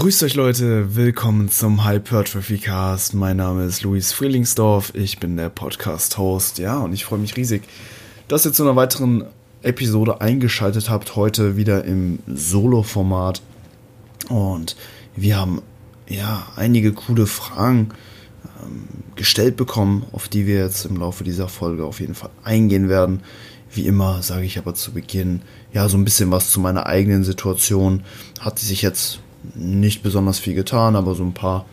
Grüßt euch Leute, willkommen zum Hypertrophy Cast. Mein Name ist Luis Frielingsdorf, ich bin der Podcast-Host, ja, und ich freue mich riesig, dass ihr zu einer weiteren Episode eingeschaltet habt. Heute wieder im Solo-Format. Und wir haben ja einige coole Fragen ähm, gestellt bekommen, auf die wir jetzt im Laufe dieser Folge auf jeden Fall eingehen werden. Wie immer sage ich aber zu Beginn ja so ein bisschen was zu meiner eigenen Situation. Hat sich jetzt nicht besonders viel getan, aber so ein paar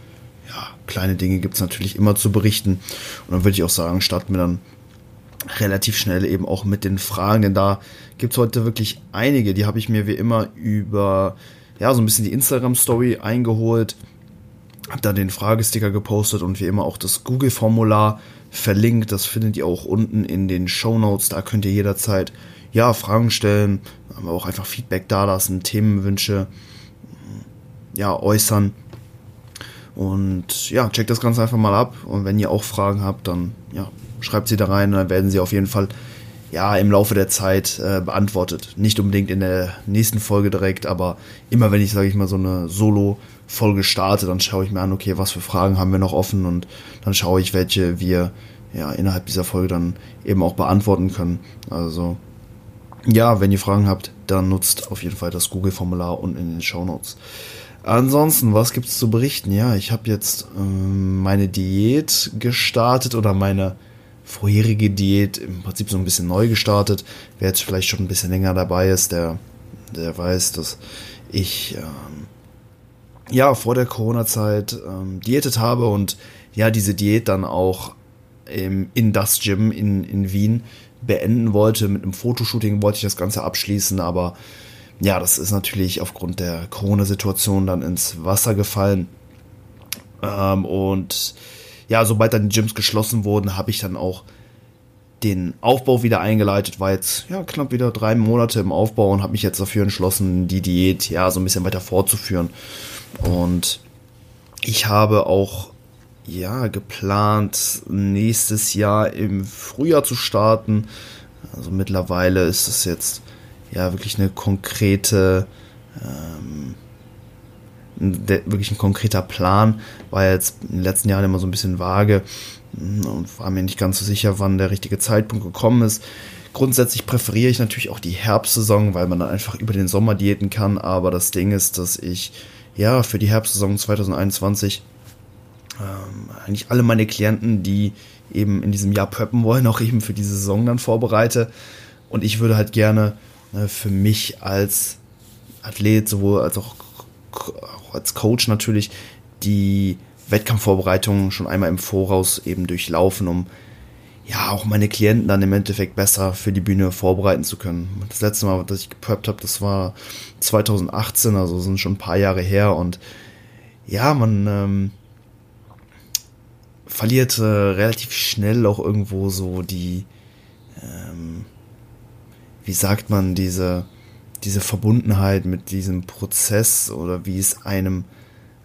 ja, kleine Dinge gibt es natürlich immer zu berichten. Und dann würde ich auch sagen, starten wir dann relativ schnell eben auch mit den Fragen, denn da gibt es heute wirklich einige, die habe ich mir wie immer über ja, so ein bisschen die Instagram-Story eingeholt, habe da den Fragesticker gepostet und wie immer auch das Google-Formular verlinkt. Das findet ihr auch unten in den Show Notes. Da könnt ihr jederzeit ja, Fragen stellen, aber auch einfach Feedback dalassen, Themenwünsche ja, äußern. Und ja, checkt das Ganze einfach mal ab. Und wenn ihr auch Fragen habt, dann ja, schreibt sie da rein. Dann werden sie auf jeden Fall ja im Laufe der Zeit äh, beantwortet. Nicht unbedingt in der nächsten Folge direkt, aber immer wenn ich, sage ich mal, so eine Solo-Folge starte, dann schaue ich mir an, okay, was für Fragen haben wir noch offen und dann schaue ich, welche wir ja innerhalb dieser Folge dann eben auch beantworten können. Also ja, wenn ihr Fragen habt, dann nutzt auf jeden Fall das Google-Formular unten in den Show Notes. Ansonsten, was gibt es zu berichten? Ja, ich habe jetzt ähm, meine Diät gestartet oder meine vorherige Diät im Prinzip so ein bisschen neu gestartet. Wer jetzt vielleicht schon ein bisschen länger dabei ist, der, der weiß, dass ich ähm, ja vor der Corona-Zeit ähm, diätet habe und ja diese Diät dann auch im, in das Gym in, in Wien beenden wollte. Mit einem Fotoshooting wollte ich das Ganze abschließen, aber ja, das ist natürlich aufgrund der Corona-Situation dann ins Wasser gefallen. Ähm, und ja, sobald dann die Gyms geschlossen wurden, habe ich dann auch den Aufbau wieder eingeleitet, war jetzt ja knapp wieder drei Monate im Aufbau und habe mich jetzt dafür entschlossen, die Diät ja so ein bisschen weiter fortzuführen. Und ich habe auch ja geplant, nächstes Jahr im Frühjahr zu starten. Also mittlerweile ist es jetzt ja wirklich eine konkrete, ähm, wirklich ein konkreter Plan. War jetzt in den letzten Jahren immer so ein bisschen vage hm, und war mir nicht ganz so sicher, wann der richtige Zeitpunkt gekommen ist. Grundsätzlich präferiere ich natürlich auch die Herbstsaison, weil man dann einfach über den Sommer diäten kann. Aber das Ding ist, dass ich ja für die Herbstsaison 2021 ähm, eigentlich alle meine Klienten, die eben in diesem Jahr preppen wollen, auch eben für diese Saison dann vorbereite. Und ich würde halt gerne ne, für mich als Athlet, sowohl als auch, als Coach natürlich, die Wettkampfvorbereitungen schon einmal im Voraus eben durchlaufen, um ja auch meine Klienten dann im Endeffekt besser für die Bühne vorbereiten zu können. Das letzte Mal, dass ich gepreppt habe, das war 2018, also sind schon ein paar Jahre her und ja, man ähm, verliert äh, relativ schnell auch irgendwo so die wie sagt man, diese, diese Verbundenheit mit diesem Prozess oder wie es einem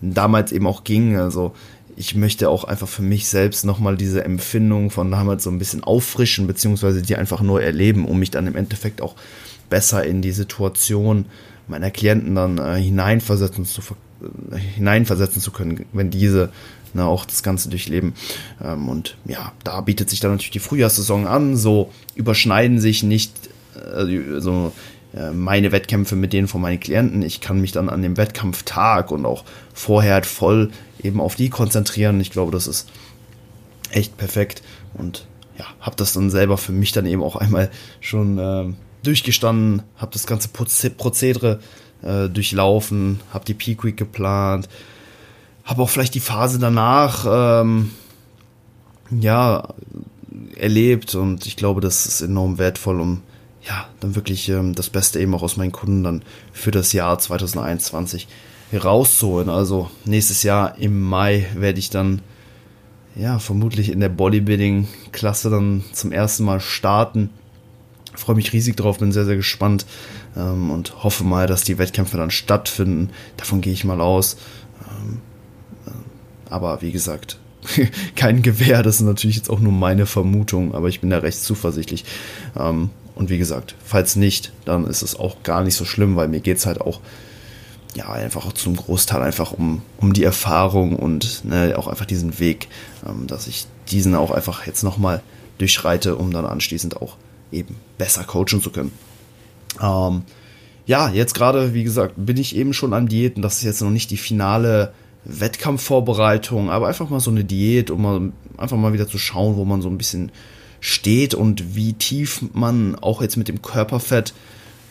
damals eben auch ging. Also ich möchte auch einfach für mich selbst nochmal diese Empfindung von damals so ein bisschen auffrischen, beziehungsweise die einfach neu erleben, um mich dann im Endeffekt auch besser in die Situation meiner Klienten dann äh, hineinversetzen, zu, äh, hineinversetzen zu können, wenn diese ne, auch das Ganze durchleben. Ähm, und ja, da bietet sich dann natürlich die Frühjahrssaison an. So überschneiden sich nicht also meine Wettkämpfe mit denen von meinen Klienten. Ich kann mich dann an dem Wettkampftag und auch vorher halt voll eben auf die konzentrieren. Ich glaube, das ist echt perfekt und ja, habe das dann selber für mich dann eben auch einmal schon äh, durchgestanden, habe das ganze Prozedere äh, durchlaufen, habe die Peak Week geplant, habe auch vielleicht die Phase danach ähm, ja erlebt und ich glaube, das ist enorm wertvoll, um ja, dann wirklich ähm, das Beste eben auch aus meinen Kunden dann für das Jahr 2021 rauszuholen. Also nächstes Jahr im Mai werde ich dann ja vermutlich in der Bodybuilding-Klasse dann zum ersten Mal starten. Freue mich riesig drauf, bin sehr, sehr gespannt ähm, und hoffe mal, dass die Wettkämpfe dann stattfinden. Davon gehe ich mal aus. Ähm, äh, aber wie gesagt, kein Gewehr, das ist natürlich jetzt auch nur meine Vermutung, aber ich bin da recht zuversichtlich. Ähm, und wie gesagt, falls nicht, dann ist es auch gar nicht so schlimm, weil mir geht es halt auch ja, einfach auch zum Großteil einfach um, um die Erfahrung und ne, auch einfach diesen Weg, ähm, dass ich diesen auch einfach jetzt nochmal durchschreite, um dann anschließend auch eben besser coachen zu können. Ähm, ja, jetzt gerade, wie gesagt, bin ich eben schon am Diäten. Das ist jetzt noch nicht die finale Wettkampfvorbereitung, aber einfach mal so eine Diät, um mal einfach mal wieder zu schauen, wo man so ein bisschen steht und wie tief man auch jetzt mit dem Körperfett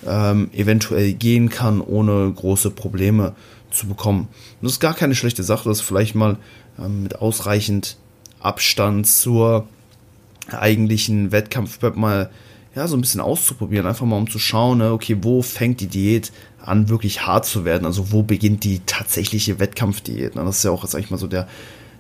ähm, eventuell gehen kann, ohne große Probleme zu bekommen. Und das ist gar keine schlechte Sache, das vielleicht mal ähm, mit ausreichend Abstand zur eigentlichen Wettkampfprep mal ja, so ein bisschen auszuprobieren, einfach mal um zu schauen, ne, okay, wo fängt die Diät an, wirklich hart zu werden? Also wo beginnt die tatsächliche Wettkampfdiät? Ne? Das ist ja auch, sag ich mal, so der,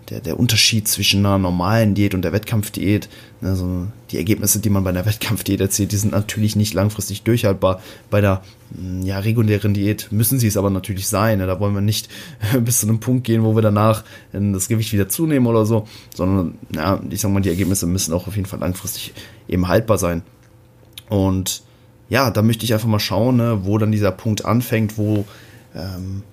der, der Unterschied zwischen einer normalen Diät und der Wettkampfdiät. Also die Ergebnisse, die man bei einer Wettkampfdiät erzielt, die sind natürlich nicht langfristig durchhaltbar. Bei der hm, ja, regulären Diät müssen sie es aber natürlich sein. Da wollen wir nicht bis zu einem Punkt gehen, wo wir danach das Gewicht wieder zunehmen oder so, sondern ja, ich sag mal, die Ergebnisse müssen auch auf jeden Fall langfristig eben haltbar sein. Und ja, da möchte ich einfach mal schauen, ne, wo dann dieser Punkt anfängt, wo ähm,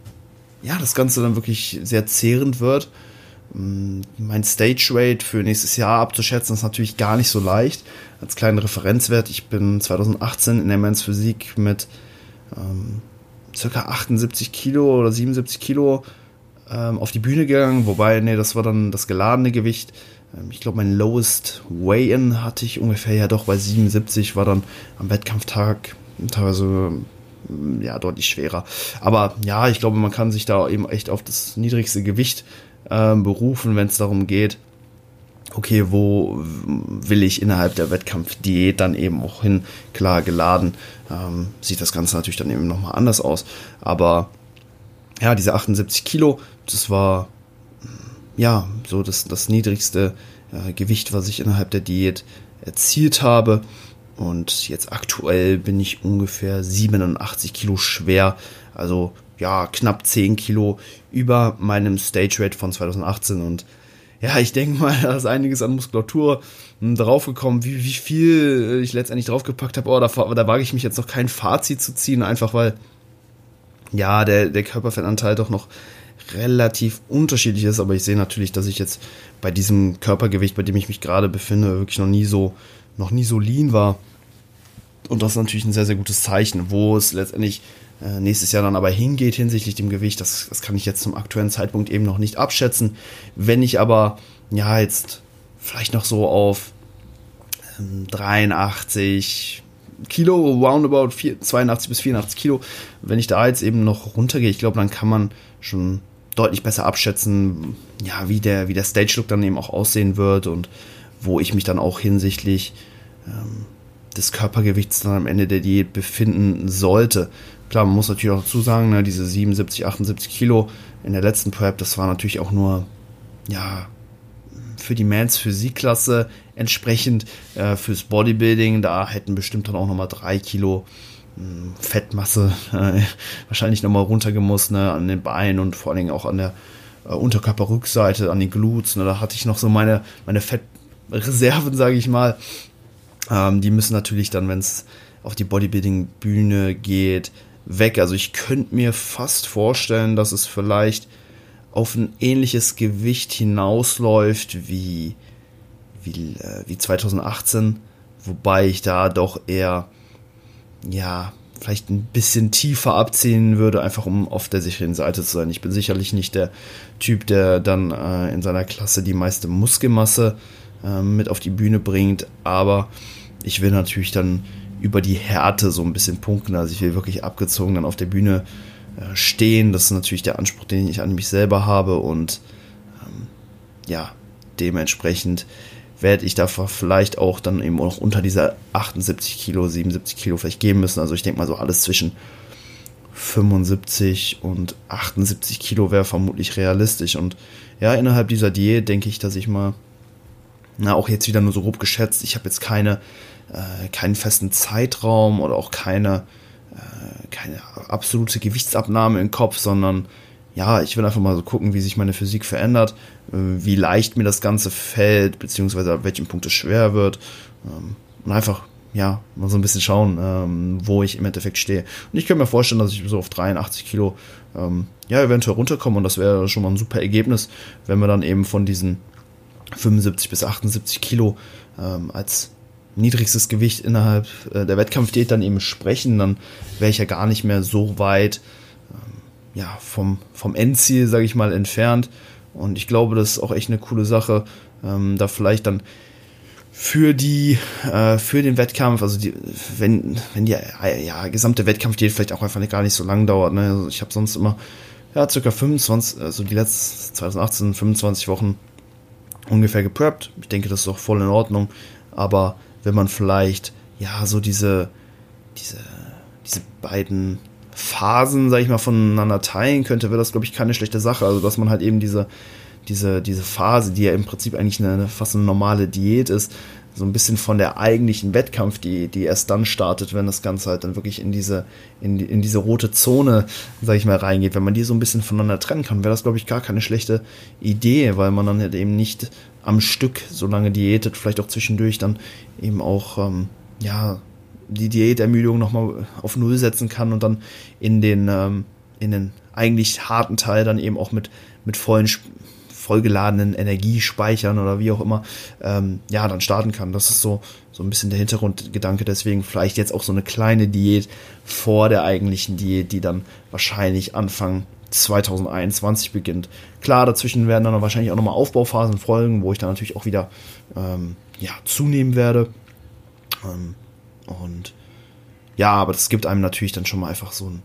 ja das Ganze dann wirklich sehr zehrend wird Mm, mein Stage Rate für nächstes Jahr abzuschätzen, ist natürlich gar nicht so leicht. Als kleinen Referenzwert, ich bin 2018 in der Men's Physik mit ähm, circa 78 Kilo oder 77 Kilo ähm, auf die Bühne gegangen, wobei, nee, das war dann das geladene Gewicht. Ähm, ich glaube, mein lowest Weigh-In hatte ich ungefähr ja doch bei 77, war dann am Wettkampftag teilweise mm, ja deutlich schwerer. Aber ja, ich glaube, man kann sich da eben echt auf das niedrigste Gewicht äh, berufen, wenn es darum geht, okay, wo will ich innerhalb der Wettkampfdiät dann eben auch hin? Klar, geladen ähm, sieht das Ganze natürlich dann eben nochmal anders aus. Aber ja, diese 78 Kilo, das war ja so das, das niedrigste äh, Gewicht, was ich innerhalb der Diät erzielt habe. Und jetzt aktuell bin ich ungefähr 87 Kilo schwer. Also ja, knapp 10 Kilo über meinem Stage Rate von 2018 und ja, ich denke mal, da ist einiges an Muskulatur hm, draufgekommen. Wie, wie viel ich letztendlich draufgepackt habe, oh, da, da wage ich mich jetzt noch kein Fazit zu ziehen, einfach weil, ja, der, der Körperfettanteil doch noch relativ unterschiedlich ist, aber ich sehe natürlich, dass ich jetzt bei diesem Körpergewicht, bei dem ich mich gerade befinde, wirklich noch nie so, noch nie so lean war. Und das ist natürlich ein sehr, sehr gutes Zeichen, wo es letztendlich nächstes Jahr dann aber hingeht hinsichtlich dem Gewicht, das, das kann ich jetzt zum aktuellen Zeitpunkt eben noch nicht abschätzen. Wenn ich aber ja jetzt vielleicht noch so auf ähm, 83 Kilo, roundabout 4, 82 bis 84 Kilo, wenn ich da jetzt eben noch runtergehe, ich glaube, dann kann man schon deutlich besser abschätzen, ja, wie der, wie der Stage-Look dann eben auch aussehen wird und wo ich mich dann auch hinsichtlich ähm, des Körpergewichts dann am Ende der Diät befinden sollte. Klar, man muss natürlich auch dazu sagen, ne, diese 77, 78 Kilo in der letzten Prep, das war natürlich auch nur, ja, für die Mans Physikklasse entsprechend äh, fürs Bodybuilding. Da hätten bestimmt dann auch nochmal drei Kilo mh, hm, Fettmasse äh, wahrscheinlich nochmal runtergemusst, ne, an den Beinen und vor allen Dingen auch an der äh, Unterkörperrückseite, an den Glutes. Ne, da hatte ich noch so meine, meine Fettreserven, sage ich mal. Ähm, die müssen natürlich dann, wenn es auf die Bodybuilding-Bühne geht, weg. Also ich könnte mir fast vorstellen, dass es vielleicht auf ein ähnliches Gewicht hinausläuft wie, wie, äh, wie 2018, wobei ich da doch eher, ja, vielleicht ein bisschen tiefer abziehen würde, einfach um auf der sicheren Seite zu sein. Ich bin sicherlich nicht der Typ, der dann äh, in seiner Klasse die meiste Muskelmasse äh, mit auf die Bühne bringt, aber ich will natürlich dann über die Härte so ein bisschen punkten. Also ich will wirklich abgezogen dann auf der Bühne äh, stehen. Das ist natürlich der Anspruch, den ich an mich selber habe. Und ähm, ja, dementsprechend werde ich da vielleicht auch dann eben auch unter dieser 78 Kilo, 77 Kilo vielleicht gehen müssen. Also ich denke mal so alles zwischen 75 und 78 Kilo wäre vermutlich realistisch. Und ja, innerhalb dieser Diät denke ich, dass ich mal, na, auch jetzt wieder nur so grob geschätzt, ich habe jetzt keine äh, keinen festen Zeitraum oder auch keine, äh, keine absolute Gewichtsabnahme im Kopf, sondern ja, ich will einfach mal so gucken, wie sich meine Physik verändert, äh, wie leicht mir das Ganze fällt, beziehungsweise ab welchem Punkt es schwer wird. Ähm, und einfach ja, mal so ein bisschen schauen, ähm, wo ich im Endeffekt stehe. Und ich könnte mir vorstellen, dass ich so auf 83 Kilo ähm, ja eventuell runterkomme und das wäre schon mal ein super Ergebnis, wenn wir dann eben von diesen 75 bis 78 Kilo ähm, als niedrigstes Gewicht innerhalb äh, der Wettkampfdiät dann eben sprechen, dann wäre ich ja gar nicht mehr so weit ähm, ja, vom, vom Endziel, sage ich mal, entfernt. Und ich glaube, das ist auch echt eine coole Sache, ähm, da vielleicht dann für die äh, für den Wettkampf, also die, wenn wenn die ja, gesamte Wettkampfdiät vielleicht auch einfach gar nicht so lang dauert. Ne? Also ich habe sonst immer ja circa 25, also die letzten 2018 25 Wochen ungefähr gepreppt. Ich denke, das ist auch voll in Ordnung. Aber wenn man vielleicht ja so diese diese diese beiden Phasen, sag ich mal, voneinander teilen könnte, wäre das glaube ich keine schlechte Sache. Also dass man halt eben diese diese, diese Phase, die ja im Prinzip eigentlich eine fast eine normale Diät ist, so ein bisschen von der eigentlichen Wettkampf, die, die erst dann startet, wenn das Ganze halt dann wirklich in diese, in, die, in diese rote Zone, sag ich mal, reingeht. Wenn man die so ein bisschen voneinander trennen kann, wäre das, glaube ich, gar keine schlechte Idee, weil man dann halt eben nicht am Stück so lange diätet, vielleicht auch zwischendurch dann eben auch, ähm, ja, die Diätermüdung nochmal auf Null setzen kann und dann in den, ähm, in den eigentlich harten Teil dann eben auch mit, mit vollen vollgeladenen Energiespeichern oder wie auch immer, ähm, ja, dann starten kann. Das ist so, so ein bisschen der Hintergrundgedanke. Deswegen vielleicht jetzt auch so eine kleine Diät vor der eigentlichen Diät, die dann wahrscheinlich Anfang 2021 beginnt. Klar, dazwischen werden dann wahrscheinlich auch nochmal Aufbauphasen folgen, wo ich dann natürlich auch wieder ähm, ja, zunehmen werde. Ähm, und ja, aber das gibt einem natürlich dann schon mal einfach so ein,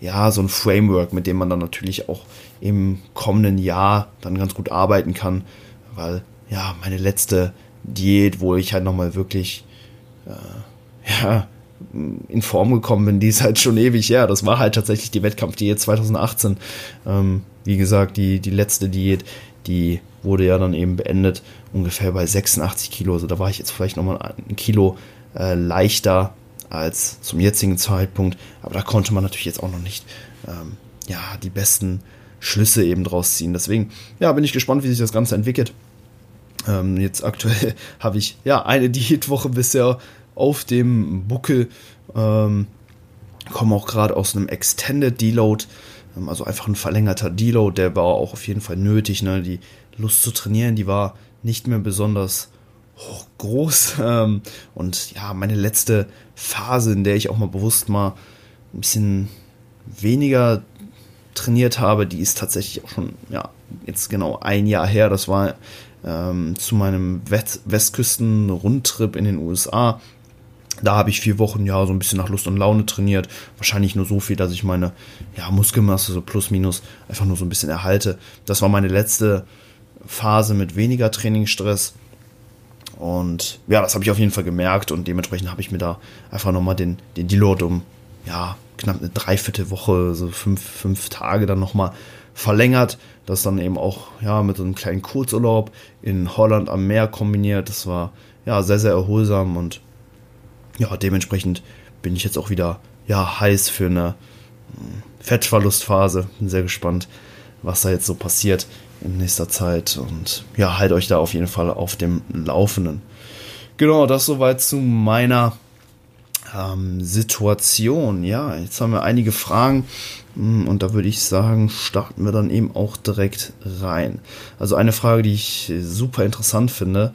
ja, so ein Framework, mit dem man dann natürlich auch im kommenden Jahr dann ganz gut arbeiten kann, weil ja, meine letzte Diät, wo ich halt nochmal wirklich äh, ja, in Form gekommen bin, die ist halt schon ewig her. Das war halt tatsächlich die Wettkampfdiät 2018. Ähm, wie gesagt, die, die letzte Diät, die wurde ja dann eben beendet, ungefähr bei 86 Kilo. Also da war ich jetzt vielleicht nochmal ein Kilo äh, leichter als zum jetzigen Zeitpunkt. Aber da konnte man natürlich jetzt auch noch nicht ähm, ja, die besten Schlüsse eben draus ziehen. Deswegen, ja, bin ich gespannt, wie sich das Ganze entwickelt. Ähm, jetzt aktuell habe ich ja eine Diätwoche bisher auf dem Buckel. Ähm, komme auch gerade aus einem Extended Deload, ähm, also einfach ein verlängerter Deload, der war auch auf jeden Fall nötig. Ne? Die Lust zu trainieren, die war nicht mehr besonders groß. Ähm, und ja, meine letzte Phase, in der ich auch mal bewusst mal ein bisschen weniger trainiert habe, die ist tatsächlich auch schon, ja, jetzt genau ein Jahr her. Das war ähm, zu meinem Westküsten-Rundtrip in den USA. Da habe ich vier Wochen ja so ein bisschen nach Lust und Laune trainiert. Wahrscheinlich nur so viel, dass ich meine ja, Muskelmasse so plus minus einfach nur so ein bisschen erhalte. Das war meine letzte Phase mit weniger Trainingsstress. Und ja, das habe ich auf jeden Fall gemerkt und dementsprechend habe ich mir da einfach nochmal den, den Deload um ja, knapp eine Dreiviertelwoche, so fünf, fünf Tage dann nochmal verlängert. Das dann eben auch ja, mit so einem kleinen Kurzurlaub in Holland am Meer kombiniert. Das war ja sehr, sehr erholsam und ja, dementsprechend bin ich jetzt auch wieder ja, heiß für eine hm, Fettverlustphase. Bin sehr gespannt, was da jetzt so passiert in nächster Zeit und ja, halt euch da auf jeden Fall auf dem Laufenden. Genau, das soweit zu meiner ähm, Situation. Ja, jetzt haben wir einige Fragen hm, und da würde ich sagen, starten wir dann eben auch direkt rein. Also eine Frage, die ich super interessant finde,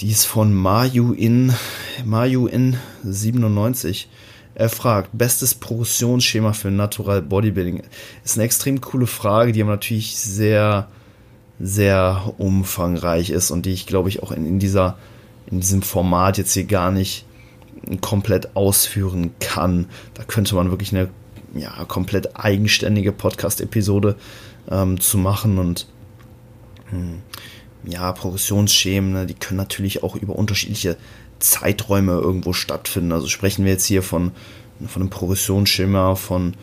die ist von Mayu in Mayu in 97. Er fragt, bestes Progressionsschema für Natural Bodybuilding. Ist eine extrem coole Frage, die aber natürlich sehr, sehr umfangreich ist und die ich, glaube ich, auch in, in dieser, in diesem Format jetzt hier gar nicht komplett ausführen kann. Da könnte man wirklich eine ja, komplett eigenständige Podcast-Episode ähm, zu machen und hm, ja, Progressionsschemen, ne, die können natürlich auch über unterschiedliche Zeiträume irgendwo stattfinden. Also sprechen wir jetzt hier von, von einem Progressionsschema von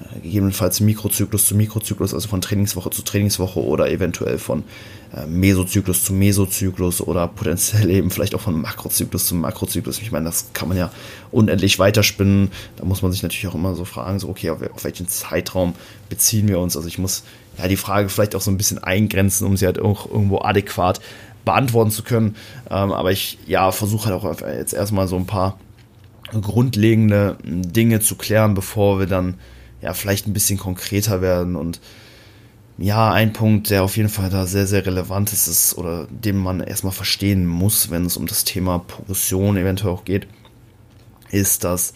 äh, gegebenenfalls Mikrozyklus zu Mikrozyklus, also von Trainingswoche zu Trainingswoche oder eventuell von äh, Mesozyklus zu Mesozyklus oder potenziell eben vielleicht auch von Makrozyklus zu Makrozyklus. Ich meine, das kann man ja unendlich weiterspinnen. Da muss man sich natürlich auch immer so fragen, so okay, auf, auf welchen Zeitraum beziehen wir uns? Also ich muss ja die Frage vielleicht auch so ein bisschen eingrenzen, um sie halt auch irgendwo adäquat beantworten zu können. Ähm, aber ich ja versuche halt auch jetzt erstmal so ein paar grundlegende Dinge zu klären, bevor wir dann ja vielleicht ein bisschen konkreter werden und ja, ein Punkt, der auf jeden Fall da sehr, sehr relevant ist, ist oder den man erstmal verstehen muss, wenn es um das Thema Progression eventuell auch geht, ist, dass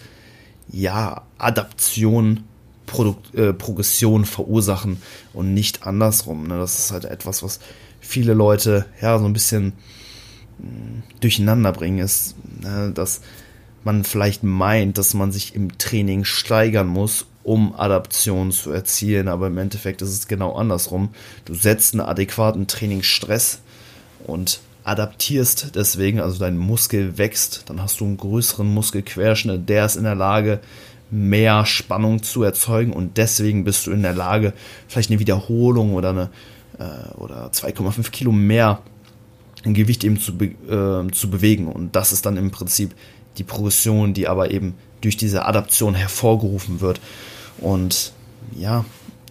ja, Adaption Produkt, äh, Progression verursachen und nicht andersrum. Ne? Das ist halt etwas, was viele Leute ja so ein bisschen mh, hm, durcheinander bringen, ist, ne? dass man vielleicht meint, dass man sich im Training steigern muss, um Adaption zu erzielen, aber im Endeffekt ist es genau andersrum. Du setzt einen adäquaten Trainingsstress und adaptierst deswegen, also dein Muskel wächst, dann hast du einen größeren Muskelquerschnitt, der ist in der Lage, mehr Spannung zu erzeugen und deswegen bist du in der Lage, vielleicht eine Wiederholung oder eine äh, oder 2,5 Kilo mehr Gewicht eben zu, be äh, zu bewegen und das ist dann im Prinzip die Progression, die aber eben durch diese Adaption hervorgerufen wird. Und ja,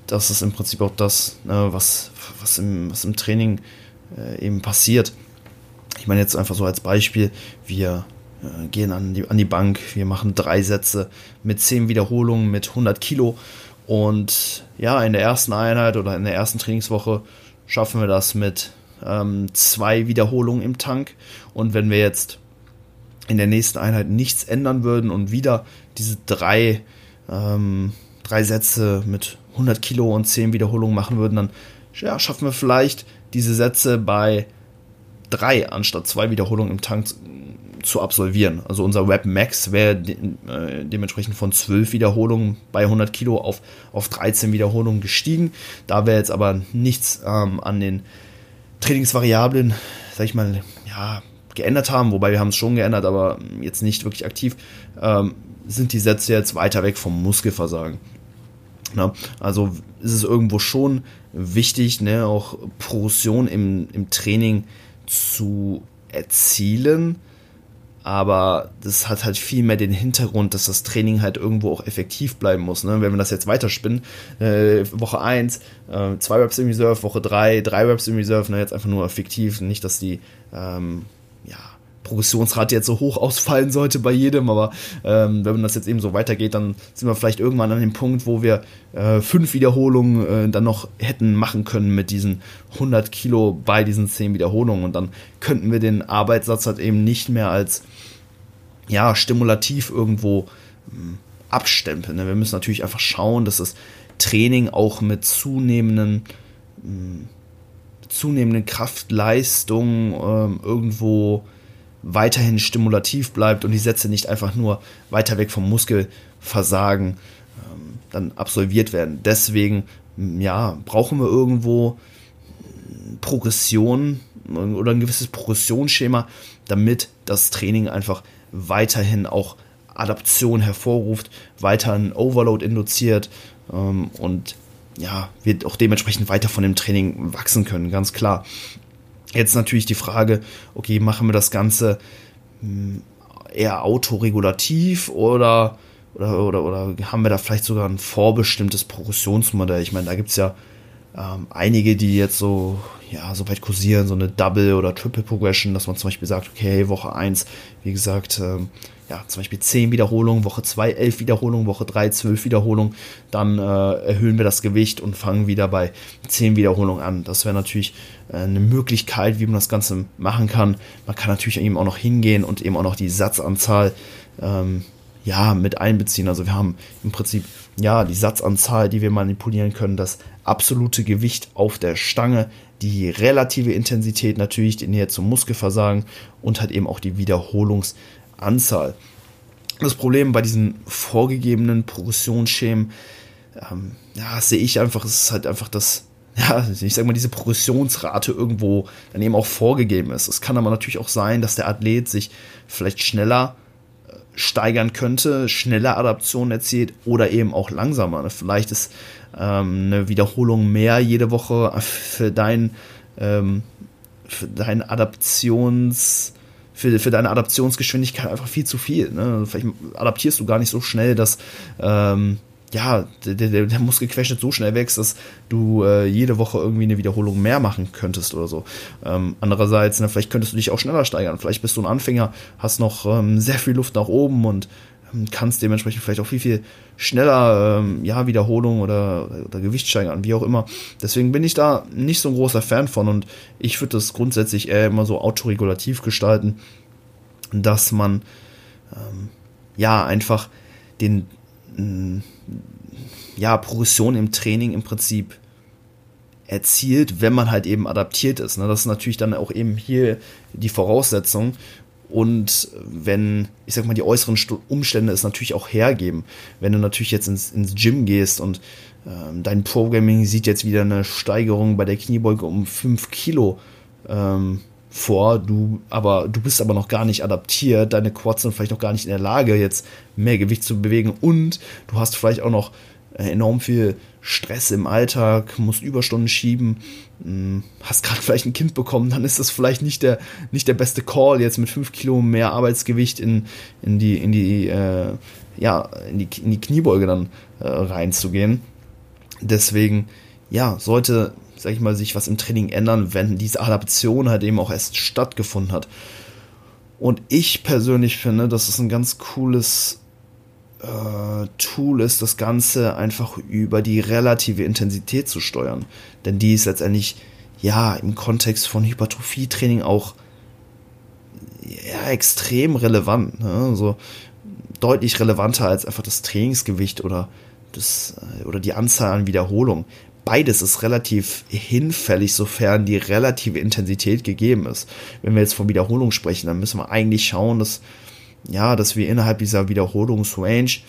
das ist im Prinzip auch das, ne, was, was, im, was im Training äh, eben passiert. Ich meine jetzt einfach so als Beispiel, wir äh, gehen an die, an die Bank, wir machen drei Sätze mit zehn Wiederholungen mit 100 Kilo und ja, in der ersten Einheit oder in der ersten Trainingswoche schaffen wir das mit ähm, zwei Wiederholungen im Tank. Und wenn wir jetzt in der nächsten Einheit nichts ändern würden und wieder diese drei, ähm, drei Sätze mit 100 Kilo und 10 Wiederholungen machen würden, dann ja, schaffen wir vielleicht diese Sätze bei drei anstatt zwei Wiederholungen im Tank zu absolvieren. Also unser Web Max wäre de äh, dementsprechend von 12 Wiederholungen bei 100 Kilo auf, auf 13 Wiederholungen gestiegen. Da wäre jetzt aber nichts ähm, an den Trainingsvariablen, sag ich mal, ja, geändert haben, wobei wir haben es schon geändert, aber jetzt nicht wirklich aktiv, ähm, sind die Sätze jetzt weiter weg vom Muskelversagen. Na, also ist es irgendwo schon wichtig, ne, auch Progression im, im Training zu erzielen, aber das hat halt viel mehr den Hintergrund, dass das Training halt irgendwo auch effektiv bleiben muss. Ne? Wenn wir das jetzt weiterspinnen, äh, Woche 1, äh, zwei Reps im Reserve, Woche 3, drei Reps im Reserve, ne? jetzt einfach nur effektiv, nicht, dass die ähm, ja, Progressionsrate jetzt so hoch ausfallen sollte bei jedem, aber ähm, wenn das jetzt eben so weitergeht, dann sind wir vielleicht irgendwann an dem Punkt, wo wir äh, fünf Wiederholungen äh, dann noch hätten machen können mit diesen 100 Kilo bei diesen zehn Wiederholungen und dann könnten wir den Arbeitssatz halt eben nicht mehr als ja, stimulativ irgendwo äh, abstempeln. Ne? Wir müssen natürlich einfach schauen, dass das Training auch mit zunehmenden hm, zunehmenden Kraftleistung ähm, irgendwo weiterhin stimulativ bleibt und die Sätze nicht einfach nur weiter weg vom Muskelversagen ähm, dann absolviert werden. Deswegen, ja, brauchen wir irgendwo Progression oder ein gewisses Progressionsschema, damit das Training einfach weiterhin auch Adaption hervorruft, weiter ein Overload induziert ähm, und ja, wir auch dementsprechend weiter von dem Training wachsen können, ganz klar. Jetzt natürlich die Frage, okay, machen wir das Ganze hm, eher autoregulativ oder, oder, oder, oder haben wir da vielleicht sogar ein vorbestimmtes Progressionsmodell? Ich meine, da gibt es ja ähm, einige, die jetzt so, ja, so weit kursieren, so eine Double- oder Triple-Progression, dass man zum Beispiel sagt, okay, Woche 1, wie gesagt, ähm, ja, zum Beispiel 10 Wiederholungen, Woche 2 11 Wiederholungen, Woche 3 12 Wiederholungen, dann äh, erhöhen wir das Gewicht und fangen wieder bei 10 Wiederholungen an. Das wäre natürlich äh, eine Möglichkeit, wie man das Ganze machen kann. Man kann natürlich eben auch noch hingehen und eben auch noch die Satzanzahl ähm, ja, mit einbeziehen. Also wir haben im Prinzip ja die Satzanzahl, die wir manipulieren können, das absolute Gewicht auf der Stange, die relative Intensität natürlich, die Nähe zum Muskelversagen und halt eben auch die Wiederholungs- Anzahl. Das Problem bei diesen vorgegebenen Progressionsschemen, ähm, ja, sehe ich einfach, es ist halt einfach das, ja, ich sag mal, diese Progressionsrate irgendwo dann eben auch vorgegeben ist. Es kann aber natürlich auch sein, dass der Athlet sich vielleicht schneller steigern könnte, schneller Adaptionen erzielt oder eben auch langsamer. Ne? Vielleicht ist ähm, eine Wiederholung mehr jede Woche für dein, ähm, für dein Adaptions, für, für deine Adaptionsgeschwindigkeit einfach viel zu viel. Ne? Vielleicht adaptierst du gar nicht so schnell, dass, ähm, ja, der, der, der Muskelquerschnitt so schnell wächst, dass du äh, jede Woche irgendwie eine Wiederholung mehr machen könntest oder so. Ähm, andererseits, ne, vielleicht könntest du dich auch schneller steigern. Vielleicht bist du ein Anfänger, hast noch ähm, sehr viel Luft nach oben und ähm, kannst dementsprechend vielleicht auch viel, viel schneller ähm, ja, Wiederholung oder, oder Gewicht steigern, wie auch immer. Deswegen bin ich da nicht so ein großer Fan von und ich würde das grundsätzlich eher immer so autoregulativ gestalten, dass man ähm, ja einfach den mh, ja, Progression im Training im Prinzip erzielt, wenn man halt eben adaptiert ist. Ne? Das ist natürlich dann auch eben hier die Voraussetzung. Und wenn, ich sag mal, die äußeren Umstände es natürlich auch hergeben, wenn du natürlich jetzt ins, ins Gym gehst und ähm, dein Programming sieht jetzt wieder eine Steigerung bei der Kniebeuge um 5 Kilo ähm, vor, du aber du bist aber noch gar nicht adaptiert, deine Quads sind vielleicht noch gar nicht in der Lage, jetzt mehr Gewicht zu bewegen und du hast vielleicht auch noch enorm viel Stress im Alltag, musst Überstunden schieben, hm, hast gerade vielleicht ein Kind bekommen, dann ist das vielleicht nicht der, nicht der beste Call, jetzt mit 5 Kilo mehr Arbeitsgewicht in, in die, in die, äh, ja, in die, in die Kniebeuge dann äh, reinzugehen. Deswegen, ja, sollte, sag ich mal, sich was im Training ändern, wenn diese Adaption halt eben auch erst stattgefunden hat. Und ich persönlich finde, das ist ein ganz cooles Tool ist, das Ganze einfach über die relative Intensität zu steuern. Denn die ist letztendlich ja im Kontext von Hypertrophietraining auch ja, extrem relevant. Ne? Also deutlich relevanter als einfach das Trainingsgewicht oder, das, äh, oder die Anzahl an Wiederholungen. Beides ist relativ hinfällig, sofern die relative Intensität gegeben ist. Wenn wir jetzt von Wiederholung sprechen, dann müssen wir eigentlich schauen, dass ja, dass wir innerhalb dieser Wiederholungsrange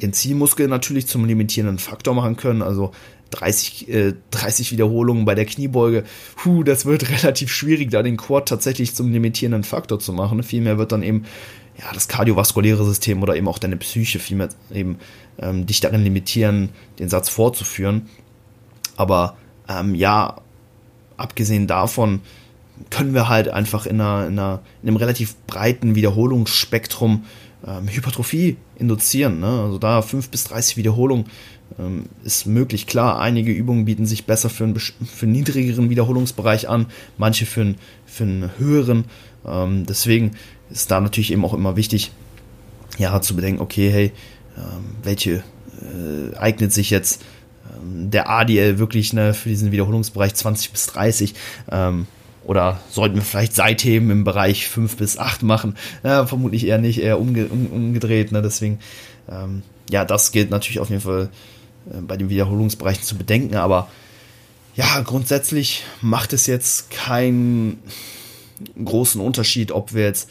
den Zielmuskel natürlich zum limitierenden Faktor machen können. Also 30, äh, 30 Wiederholungen bei der Kniebeuge, puh, das wird relativ schwierig, da den Quad tatsächlich zum limitierenden Faktor zu machen. Vielmehr wird dann eben ja, das kardiovaskuläre System oder eben auch deine Psyche vielmehr eben ähm, dich darin limitieren, den Satz fortzuführen. Aber ähm, ja, abgesehen davon können wir halt einfach in, einer, in, einer, in einem relativ breiten Wiederholungsspektrum ähm, Hypertrophie induzieren. Ne? Also da 5 bis 30 Wiederholungen ähm, ist möglich. Klar, einige Übungen bieten sich besser für einen, für einen niedrigeren Wiederholungsbereich an, manche für einen, für einen höheren. Ähm, deswegen ist da natürlich eben auch immer wichtig, ja, zu bedenken, okay, hey, ähm, welche äh, eignet sich jetzt ähm, der ADL wirklich ne, für diesen Wiederholungsbereich 20 bis 30? Ähm, oder sollten wir vielleicht Seitheben im Bereich 5 bis 8 machen? Ja, vermutlich eher nicht, eher umge um, umgedreht. Ne? Deswegen, ähm, ja, das gilt natürlich auf jeden Fall äh, bei den Wiederholungsbereichen zu bedenken. Aber ja, grundsätzlich macht es jetzt keinen großen Unterschied, ob wir jetzt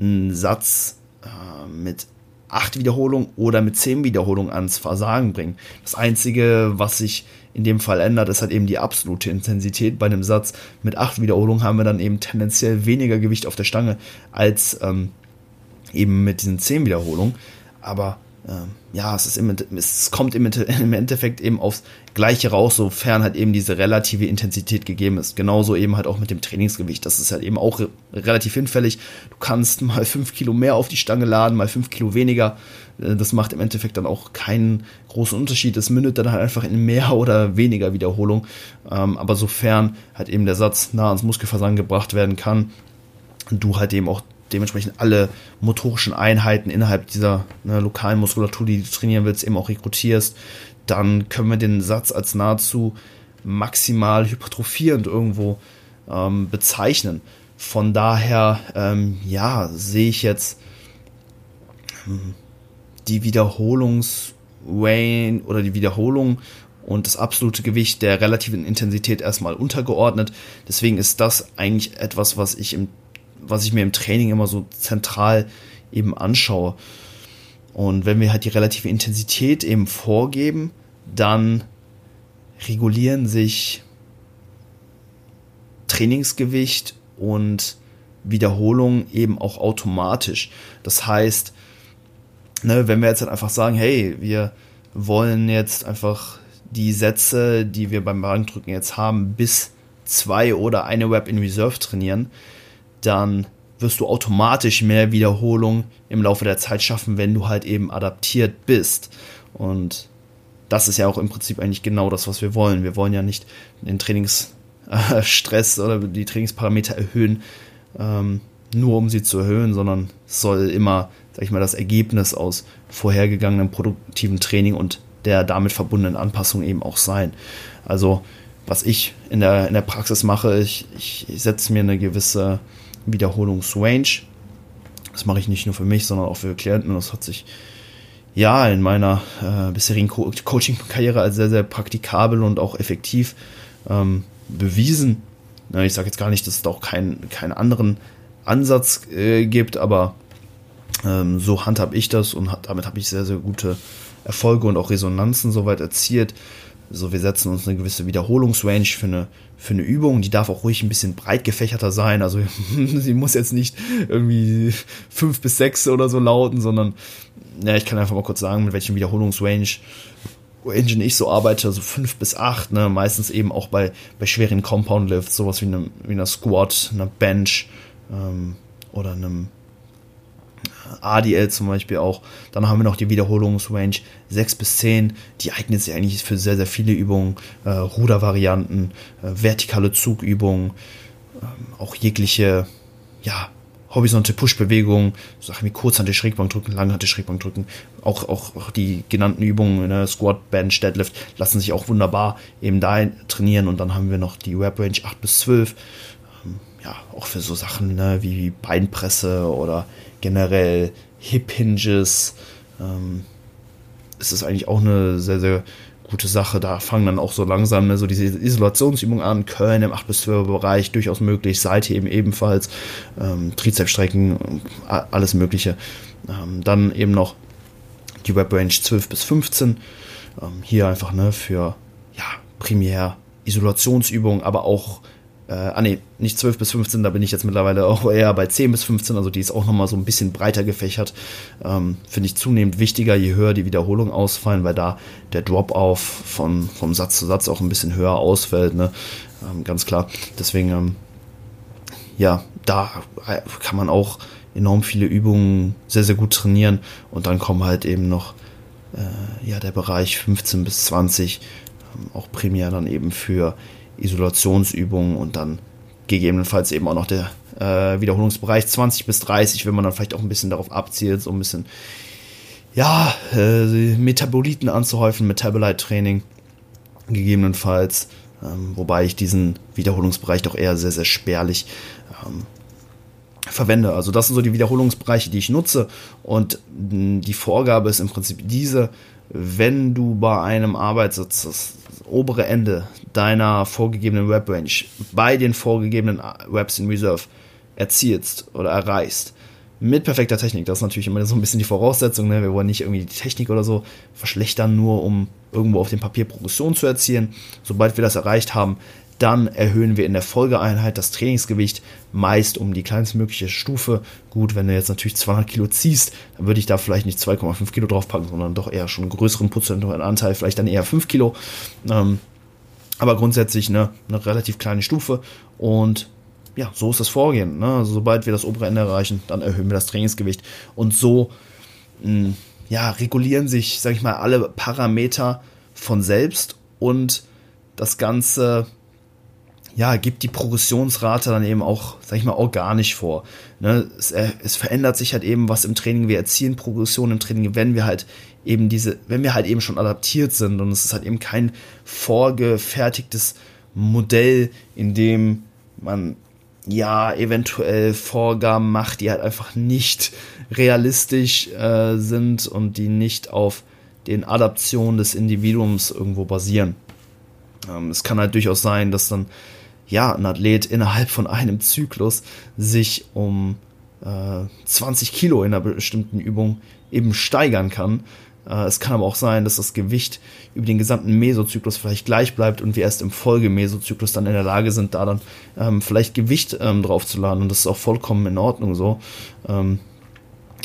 einen Satz äh, mit 8 Wiederholungen oder mit 10 Wiederholungen ans Versagen bringen. Das Einzige, was sich in dem Fall ändert, ist halt eben die absolute Intensität. Bei einem Satz mit 8 Wiederholungen haben wir dann eben tendenziell weniger Gewicht auf der Stange als ähm, eben mit diesen 10 Wiederholungen. Aber ähm, ja, es, ist im, es kommt im, im, Endeffekt eben aufs Gleiche raus, sofern halt eben diese relative Intensität gegeben ist. Genauso eben halt auch mit dem Trainingsgewicht. Das ist halt eben auch re relativ hinfällig. Du kannst mal 5 Kilo mehr auf die Stange laden, mal 5 Kilo weniger. Äh, das macht im Endeffekt dann auch keinen großen Unterschied. Es mündet dann halt einfach in mehr oder weniger Wiederholung. Ähm, aber sofern halt eben der Satz nah ans Muskelversagen gebracht werden kann, du halt eben auch dementsprechend alle motorischen Einheiten innerhalb dieser ne, lokalen Muskulatur, die du trainieren willst, eben auch rekrutierst, dann können wir den Satz als nahezu maximal hypertrophierend irgendwo ähm, bezeichnen. Von daher, ähm, ja, sehe ich jetzt ähm, die Wiederholungsrange oder die Wiederholung und das absolute Gewicht der relativen Intensität erstmal untergeordnet. Deswegen ist das eigentlich etwas, was ich im was ich mir im Training immer so zentral eben anschaue. Und wenn wir halt die relative Intensität eben vorgeben, dann regulieren sich Trainingsgewicht und Wiederholung eben auch automatisch. Das heißt, ne, wenn wir jetzt halt einfach sagen, hey, wir wollen jetzt einfach die Sätze, die wir beim Bankdrücken jetzt haben, bis zwei oder eine Web in Reserve trainieren, dann wirst du automatisch mehr Wiederholung im Laufe der Zeit schaffen, wenn du halt eben adaptiert bist. Und das ist ja auch im Prinzip eigentlich genau das, was wir wollen. Wir wollen ja nicht den Trainingsstress oder die Trainingsparameter erhöhen, ähm, nur um sie zu erhöhen, sondern es soll immer, sag ich mal, das Ergebnis aus vorhergegangenem produktiven Training und der damit verbundenen Anpassung eben auch sein. Also was ich in der, in der Praxis mache, ich, ich setze mir eine gewisse Wiederholungsrange. Das mache ich nicht nur für mich, sondern auch für Klienten. Das hat sich ja in meiner äh, bisherigen Co Coaching-Karriere als sehr, sehr praktikabel und auch effektiv ähm, bewiesen. Ja, ich sage jetzt gar nicht, dass es da auch keinen keinen anderen Ansatz äh, gibt, aber ähm, so handhab ich das und hat, damit habe ich sehr, sehr gute Erfolge und auch Resonanzen soweit erzielt. So, wir setzen uns eine gewisse Wiederholungsrange für eine, für eine Übung. Die darf auch ruhig ein bisschen breit gefächerter sein. Also sie muss jetzt nicht irgendwie fünf bis sechs oder so lauten, sondern ja, ich kann einfach mal kurz sagen, mit welchem Wiederholungsrange Engine ich so arbeite, also fünf bis acht, ne, meistens eben auch bei, bei schweren Compound Lifts, sowas wie, eine, wie einer Squat, einer Bench ähm, oder einem ADL zum Beispiel auch. Dann haben wir noch die Wiederholungsrange 6 bis 10. Die eignet sich eigentlich für sehr, sehr viele Übungen. Äh, Rudervarianten, äh, vertikale Zugübungen, äh, auch jegliche, ja, horizontale Push-Bewegungen, Sachen wie Kurzhand Schrägbank drücken, Langhand Schrägbank drücken, auch, auch, auch die genannten Übungen, ne, Squat, Bench, Deadlift, lassen sich auch wunderbar eben da trainieren und dann haben wir noch die Rep Range 8 bis 12, ähm, ja, auch für so Sachen ne, wie Beinpresse oder generell Hip Hinges. Ähm, ist es eigentlich auch eine sehr, sehr gute Sache. Da fangen dann auch so langsam ne, so diese Isolationsübungen an. Köln im 8 bis 12 Bereich durchaus möglich. Seite eben ebenfalls. Ähm, Trizepsstrecken, alles Mögliche. Ähm, dann eben noch die Web Range 12 bis 15. Ähm, hier einfach ne, für ja, primär Isolationsübungen, aber auch äh, ah nee, nicht 12 bis 15, da bin ich jetzt mittlerweile auch eher bei 10 bis 15, also die ist auch nochmal so ein bisschen breiter gefächert. Ähm, Finde ich zunehmend wichtiger, je höher die Wiederholungen ausfallen, weil da der Drop-Off von, vom Satz zu Satz auch ein bisschen höher ausfällt, ne? Ähm, ganz klar. Deswegen, ähm, ja, da kann man auch enorm viele Übungen sehr, sehr gut trainieren und dann kommen halt eben noch äh, ja, der Bereich 15 bis 20, ähm, auch primär dann eben für Isolationsübungen und dann gegebenenfalls eben auch noch der äh, Wiederholungsbereich 20 bis 30, wenn man dann vielleicht auch ein bisschen darauf abzielt, so ein bisschen ja, äh, Metaboliten anzuhäufen, Metabolite-Training gegebenenfalls, ähm, wobei ich diesen Wiederholungsbereich doch eher sehr, sehr spärlich ähm, verwende. Also das sind so die Wiederholungsbereiche, die ich nutze und die Vorgabe ist im Prinzip diese, wenn du bei einem Arbeitssatz das obere Ende deiner vorgegebenen Web-Range bei den vorgegebenen Webs in Reserve erzielst oder erreichst, mit perfekter Technik, das ist natürlich immer so ein bisschen die Voraussetzung, ne? wir wollen nicht irgendwie die Technik oder so verschlechtern, nur um irgendwo auf dem Papier Progression zu erzielen. Sobald wir das erreicht haben, dann erhöhen wir in der Folgeeinheit das Trainingsgewicht meist um die kleinstmögliche Stufe. Gut, wenn du jetzt natürlich 200 Kilo ziehst, dann würde ich da vielleicht nicht 2,5 Kilo draufpacken, sondern doch eher schon einen größeren prozentualen Anteil, vielleicht dann eher 5 Kilo. Ähm, aber grundsätzlich eine, eine relativ kleine Stufe und ja, so ist das Vorgehen. Ne? Also sobald wir das obere Ende erreichen, dann erhöhen wir das Trainingsgewicht und so mh, hm, ja, regulieren sich, sag ich mal, alle Parameter von selbst und das Ganze ja, gibt die Progressionsrate dann eben auch, sag ich mal, organisch vor. Ne? Es, äh, es, verändert sich halt eben was im Training. Wir erzielen Progression im Training, wenn wir halt eben diese, wenn wir halt eben schon adaptiert sind und es ist halt eben kein vorgefertigtes Modell, in dem man ja eventuell Vorgaben macht, die halt einfach nicht realistisch äh, sind und die nicht auf den Adaptionen des Individuums irgendwo basieren. Ähm, es kann halt durchaus sein, dass dann ja, ein Athlet innerhalb von einem Zyklus sich um äh, 20 Kilo in einer bestimmten Übung eben steigern kann. Äh, es kann aber auch sein, dass das Gewicht über den gesamten Mesozyklus vielleicht gleich bleibt und wir erst im Folgemesozyklus dann in der Lage sind, da dann ähm, vielleicht Gewicht ähm, draufzuladen. Und das ist auch vollkommen in Ordnung so. Ähm,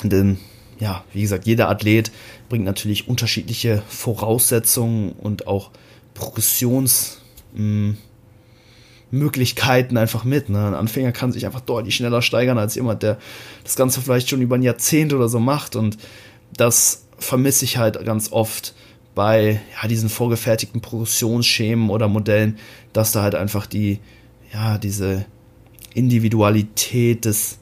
denn ja, wie gesagt, jeder Athlet bringt natürlich unterschiedliche Voraussetzungen und auch Progressions- mh, Möglichkeiten einfach mit. Ne? Ein Anfänger kann sich einfach deutlich schneller steigern als jemand, der das Ganze vielleicht schon über ein Jahrzehnt oder so macht. Und das vermisse ich halt ganz oft bei ja, diesen vorgefertigten Progressionsschemen oder Modellen, dass da halt einfach die, ja, diese Individualität des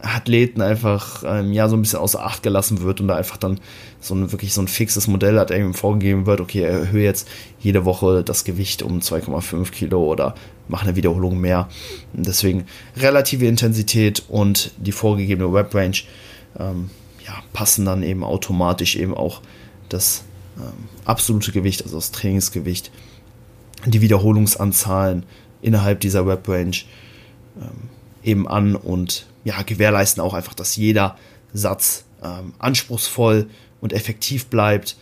Athleten einfach ähm, ja so ein bisschen außer Acht gelassen wird und da einfach dann so ein wirklich so ein fixes Modell hat irgendwie vorgegeben wird, okay, erhöhe jetzt jede Woche das Gewicht um 2,5 Kilo oder mache eine Wiederholung mehr. Deswegen relative Intensität und die vorgegebene Web Range ähm, ja, passen dann eben automatisch eben auch das ähm, absolute Gewicht, also das Trainingsgewicht, die Wiederholungsanzahlen innerhalb dieser Web Range ähm, eben an und ja, gewährleisten auch einfach, dass jeder Satz ähm, anspruchsvoll und effektiv bleibt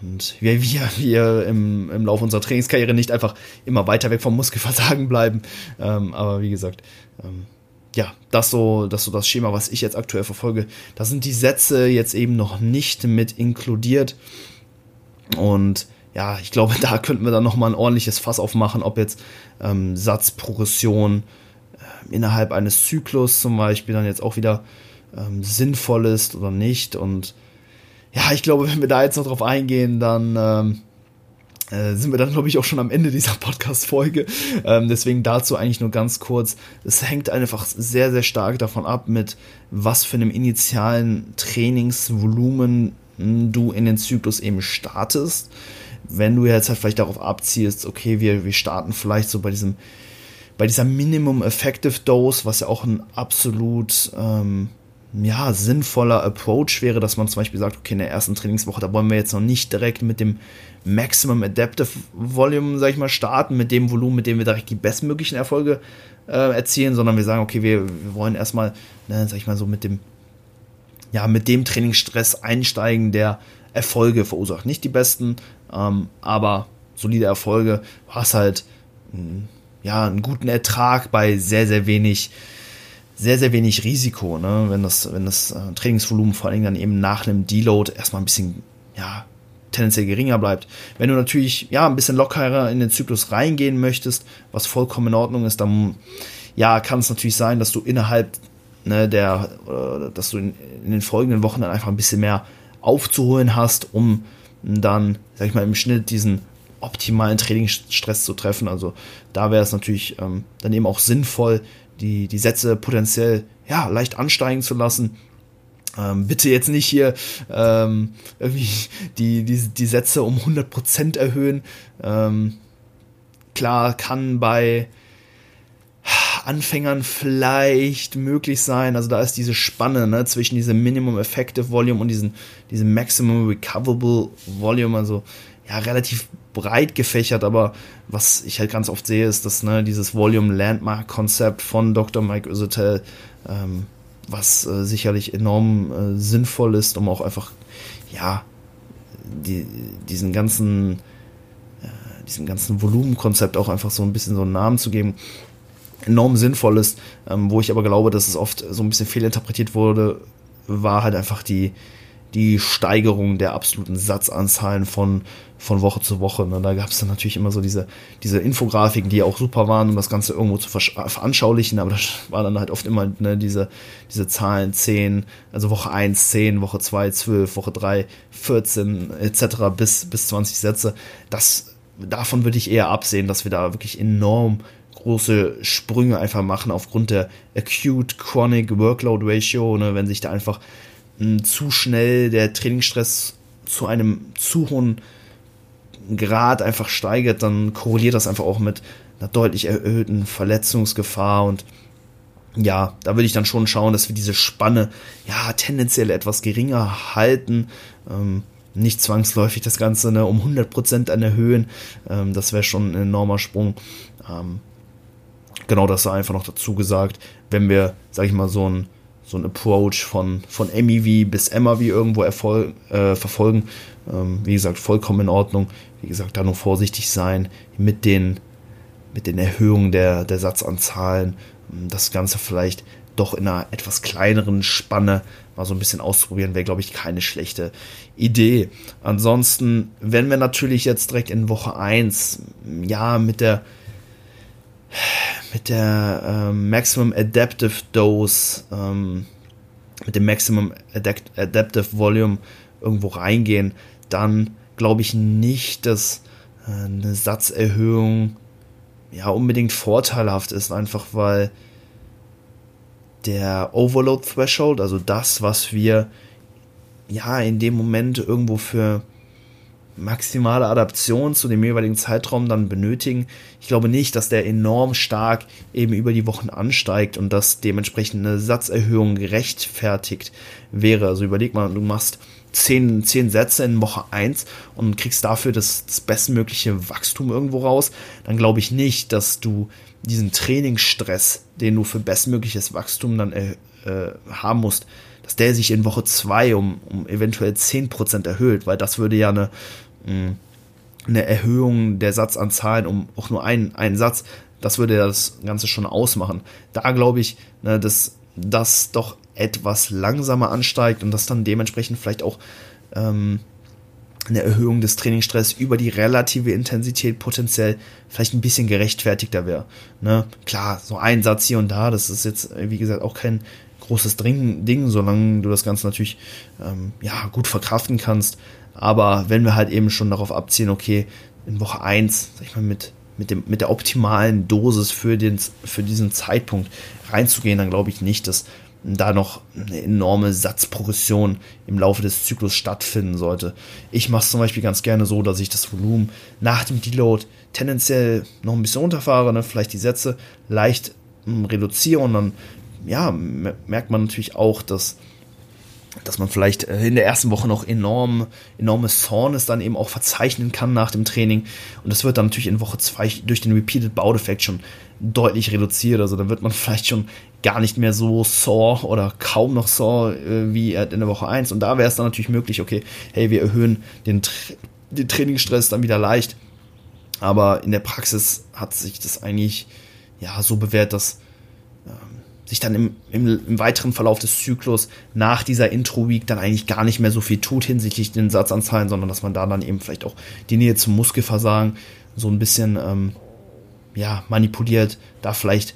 und wir, wir, wir im, im Laufe unserer Trainingskarriere nicht einfach immer weiter weg vom Muskelversagen bleiben. Ähm, aber wie gesagt, ähm, ja, das so, das so das Schema, was ich jetzt aktuell verfolge. Da sind die Sätze jetzt eben noch nicht mit inkludiert. Und ja, ich glaube, da könnten wir dann nochmal ein ordentliches Fass aufmachen, ob jetzt ähm, Satzprogression, innerhalb eines Zyklus zum Beispiel dann jetzt auch wieder ähm, sinnvoll ist oder nicht. Und ja, ich glaube, wenn wir da jetzt noch drauf eingehen, dann ähm, äh, sind wir dann, glaube ich, auch schon am Ende dieser Podcast-Folge. Ähm, deswegen dazu eigentlich nur ganz kurz. Es hängt einfach sehr, sehr stark davon ab, mit was für einem initialen Trainingsvolumen hm, du in den Zyklus eben startest. Wenn du jetzt halt vielleicht darauf abziehst, okay, wir, wir starten vielleicht so bei diesem bei dieser Minimum Effective Dose, was ja auch ein absolut ähm, ja, sinnvoller Approach wäre, dass man zum Beispiel sagt, okay, in der ersten Trainingswoche, da wollen wir jetzt noch nicht direkt mit dem Maximum Adaptive Volume, sag ich mal, starten, mit dem Volumen, mit dem wir direkt die bestmöglichen Erfolge äh, erzielen, sondern wir sagen, okay, wir, wir wollen erstmal, ne, sag ich mal, so mit dem, ja, mit dem Trainingsstress einsteigen, der Erfolge verursacht. Nicht die besten, ähm, aber solide Erfolge, was halt mh, hm, ja, einen guten Ertrag bei sehr, sehr wenig, sehr, sehr wenig Risiko, ne? wenn das, wenn das äh, Trainingsvolumen vor allem dann eben nach einem Deload erstmal ein bisschen, ja, tendenziell geringer bleibt. Wenn du natürlich, ja, ein bisschen lockerer in den Zyklus reingehen möchtest, was vollkommen in Ordnung ist, dann, ja, kann es natürlich sein, dass du innerhalb ne, der, äh, dass du in, in den folgenden Wochen dann einfach ein bisschen mehr aufzuholen hast, um dann, sag ich mal, im Schnitt diesen optimalen Trainingsstress zu treffen. Also da wäre es natürlich ähm, dann eben auch sinnvoll, die, die Sätze potenziell ja, leicht ansteigen zu lassen. Ähm, bitte jetzt nicht hier ähm, irgendwie die, die, die Sätze um 100% erhöhen. Ähm, klar kann bei Anfängern vielleicht möglich sein. Also da ist diese Spanne ne, zwischen diesem Minimum Effective Volume und diesem, diesem Maximum Recoverable Volume. Also ja, relativ breit gefächert, aber was ich halt ganz oft sehe, ist, dass ne, dieses Volume Landmark Konzept von Dr. Mike Usetel, ähm, was äh, sicherlich enorm äh, sinnvoll ist, um auch einfach, ja, die, diesen ganzen, äh, diesem ganzen Volumenkonzept auch einfach so ein bisschen so einen Namen zu geben, enorm sinnvoll ist, ähm, wo ich aber glaube, dass es oft so ein bisschen fehlinterpretiert wurde, war halt einfach die, die Steigerung der absoluten Satzanzahlen von, von Woche zu Woche. Ne? Da gab es dann natürlich immer so diese, diese Infografiken, die auch super waren, um das Ganze irgendwo zu veranschaulichen, aber das war dann halt oft immer ne, diese, diese Zahlen 10, also Woche 1 10, Woche 2 12, Woche 3 14 etc. bis, bis 20 Sätze. Das, davon würde ich eher absehen, dass wir da wirklich enorm große Sprünge einfach machen aufgrund der Acute Chronic Workload Ratio, ne, wenn sich da einfach zu schnell der Trainingsstress zu einem zu hohen Grad einfach steigert, dann korreliert das einfach auch mit einer deutlich erhöhten Verletzungsgefahr und ja, da würde ich dann schon schauen, dass wir diese Spanne ja tendenziell etwas geringer halten. Ähm, nicht zwangsläufig das Ganze ne, um 100% an erhöhen. Ähm, das wäre schon ein enormer Sprung. Ähm, genau das sei einfach noch dazu gesagt. Wenn wir, sag ich mal, so ein so ein Approach von, von MEV bis MAV irgendwo erfol äh, verfolgen. Ähm, wie gesagt, vollkommen in Ordnung. Wie gesagt, da nur vorsichtig sein mit den, mit den Erhöhungen der, der Satzanzahlen. Das Ganze vielleicht doch in einer etwas kleineren Spanne mal so ein bisschen ausprobieren, wäre, glaube ich, keine schlechte Idee. Ansonsten, wenn wir natürlich jetzt direkt in Woche 1, ja, mit der mit der ähm, Maximum Adaptive Dose, ähm, mit dem Maximum Adapt Adaptive Volume irgendwo reingehen, dann glaube ich nicht, dass äh, eine Satzerhöhung ja unbedingt vorteilhaft ist, einfach weil der Overload Threshold, also das, was wir ja in dem Moment irgendwo für maximale Adaption zu dem jeweiligen Zeitraum dann benötigen. Ich glaube nicht, dass der enorm stark eben über die Wochen ansteigt und dass dementsprechend eine Satzerhöhung gerechtfertigt wäre. Also überleg mal, du machst zehn, zehn Sätze in Woche 1 und kriegst dafür das, das bestmögliche Wachstum irgendwo raus, dann glaube ich nicht, dass du diesen Trainingsstress, den du für bestmögliches Wachstum dann äh, äh, haben musst, dass der sich in Woche 2 um, um eventuell 10% erhöht, weil das würde ja eine, mm, eine Erhöhung der Satzanzahlen um auch nur einen, einen Satz, das würde das Ganze schon ausmachen. Da glaube ich, ne, dass das doch etwas langsamer ansteigt und dass dann dementsprechend vielleicht auch ähm, eine Erhöhung des Trainingsstress über die relative Intensität potenziell vielleicht ein bisschen gerechtfertigter wäre. Ne? Klar, so ein Satz hier und da, das ist jetzt, wie gesagt, auch kein großes Ding, solange du das Ganze natürlich ähm, ja, gut verkraften kannst. Aber wenn wir halt eben schon darauf abziehen, okay, in Woche 1, sag ich mal, mit, mit, dem, mit der optimalen Dosis für, den, für diesen Zeitpunkt reinzugehen, dann glaube ich nicht, dass da noch eine enorme Satzprogression im Laufe des Zyklus stattfinden sollte. Ich mache es zum Beispiel ganz gerne so, dass ich das Volumen nach dem Deload tendenziell noch ein bisschen runterfahre, ne? vielleicht die Sätze leicht hm, reduziere und dann ja, merkt man natürlich auch, dass dass man vielleicht äh, in der ersten Woche noch enorm, enorme Soreness dann eben auch verzeichnen kann nach dem Training. Und das wird dann natürlich in Woche 2 durch den Repeated Bout Effect schon deutlich reduziert. Also dann wird man vielleicht schon gar nicht mehr so sore oder kaum noch sore äh, wie in der Woche 1. Und da wäre es dann natürlich möglich, okay, hey, wir erhöhen den, den Trainingsstress dann wieder leicht. Aber in der Praxis hat sich das eigentlich ja so bewährt, dass sich dann im, im, im, weiteren Verlauf des Zyklus nach dieser Intro-Week dann eigentlich gar nicht mehr so viel tut hinsichtlich den Satzanzahlen, sondern dass man da dann eben vielleicht auch die Nähe zum Muskelversagen so ein bisschen ähm, ja, manipuliert, da vielleicht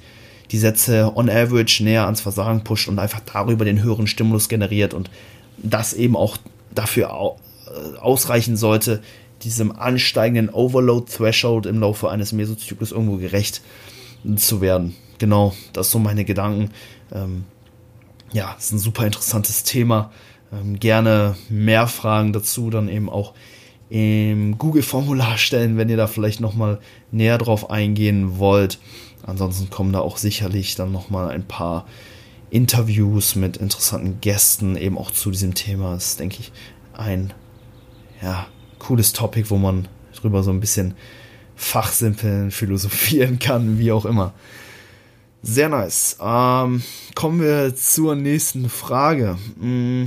die Sätze on average näher ans Versagen pusht und einfach darüber den höheren Stimulus generiert und das eben auch dafür äh, ausreichen sollte, diesem ansteigenden Overload-Threshold im Laufe eines Mesozyklus irgendwo gerecht zu werden genau, das sind so meine Gedanken. Ähm, ja, ist ein super interessantes Thema. Ähm, gerne mehr Fragen dazu dann eben auch im Google-Formular stellen, wenn ihr da vielleicht nochmal näher drauf eingehen wollt. Ansonsten kommen da auch sicherlich dann nochmal ein paar Interviews mit interessanten Gästen eben auch zu diesem Thema. Das ist, denke ich, ein ja, cooles Topic, wo man drüber so ein bisschen fachsimpeln, philosophieren kann, wie auch immer. Sehr nice. Ähm, kommen wir zur nächsten Frage. Mm,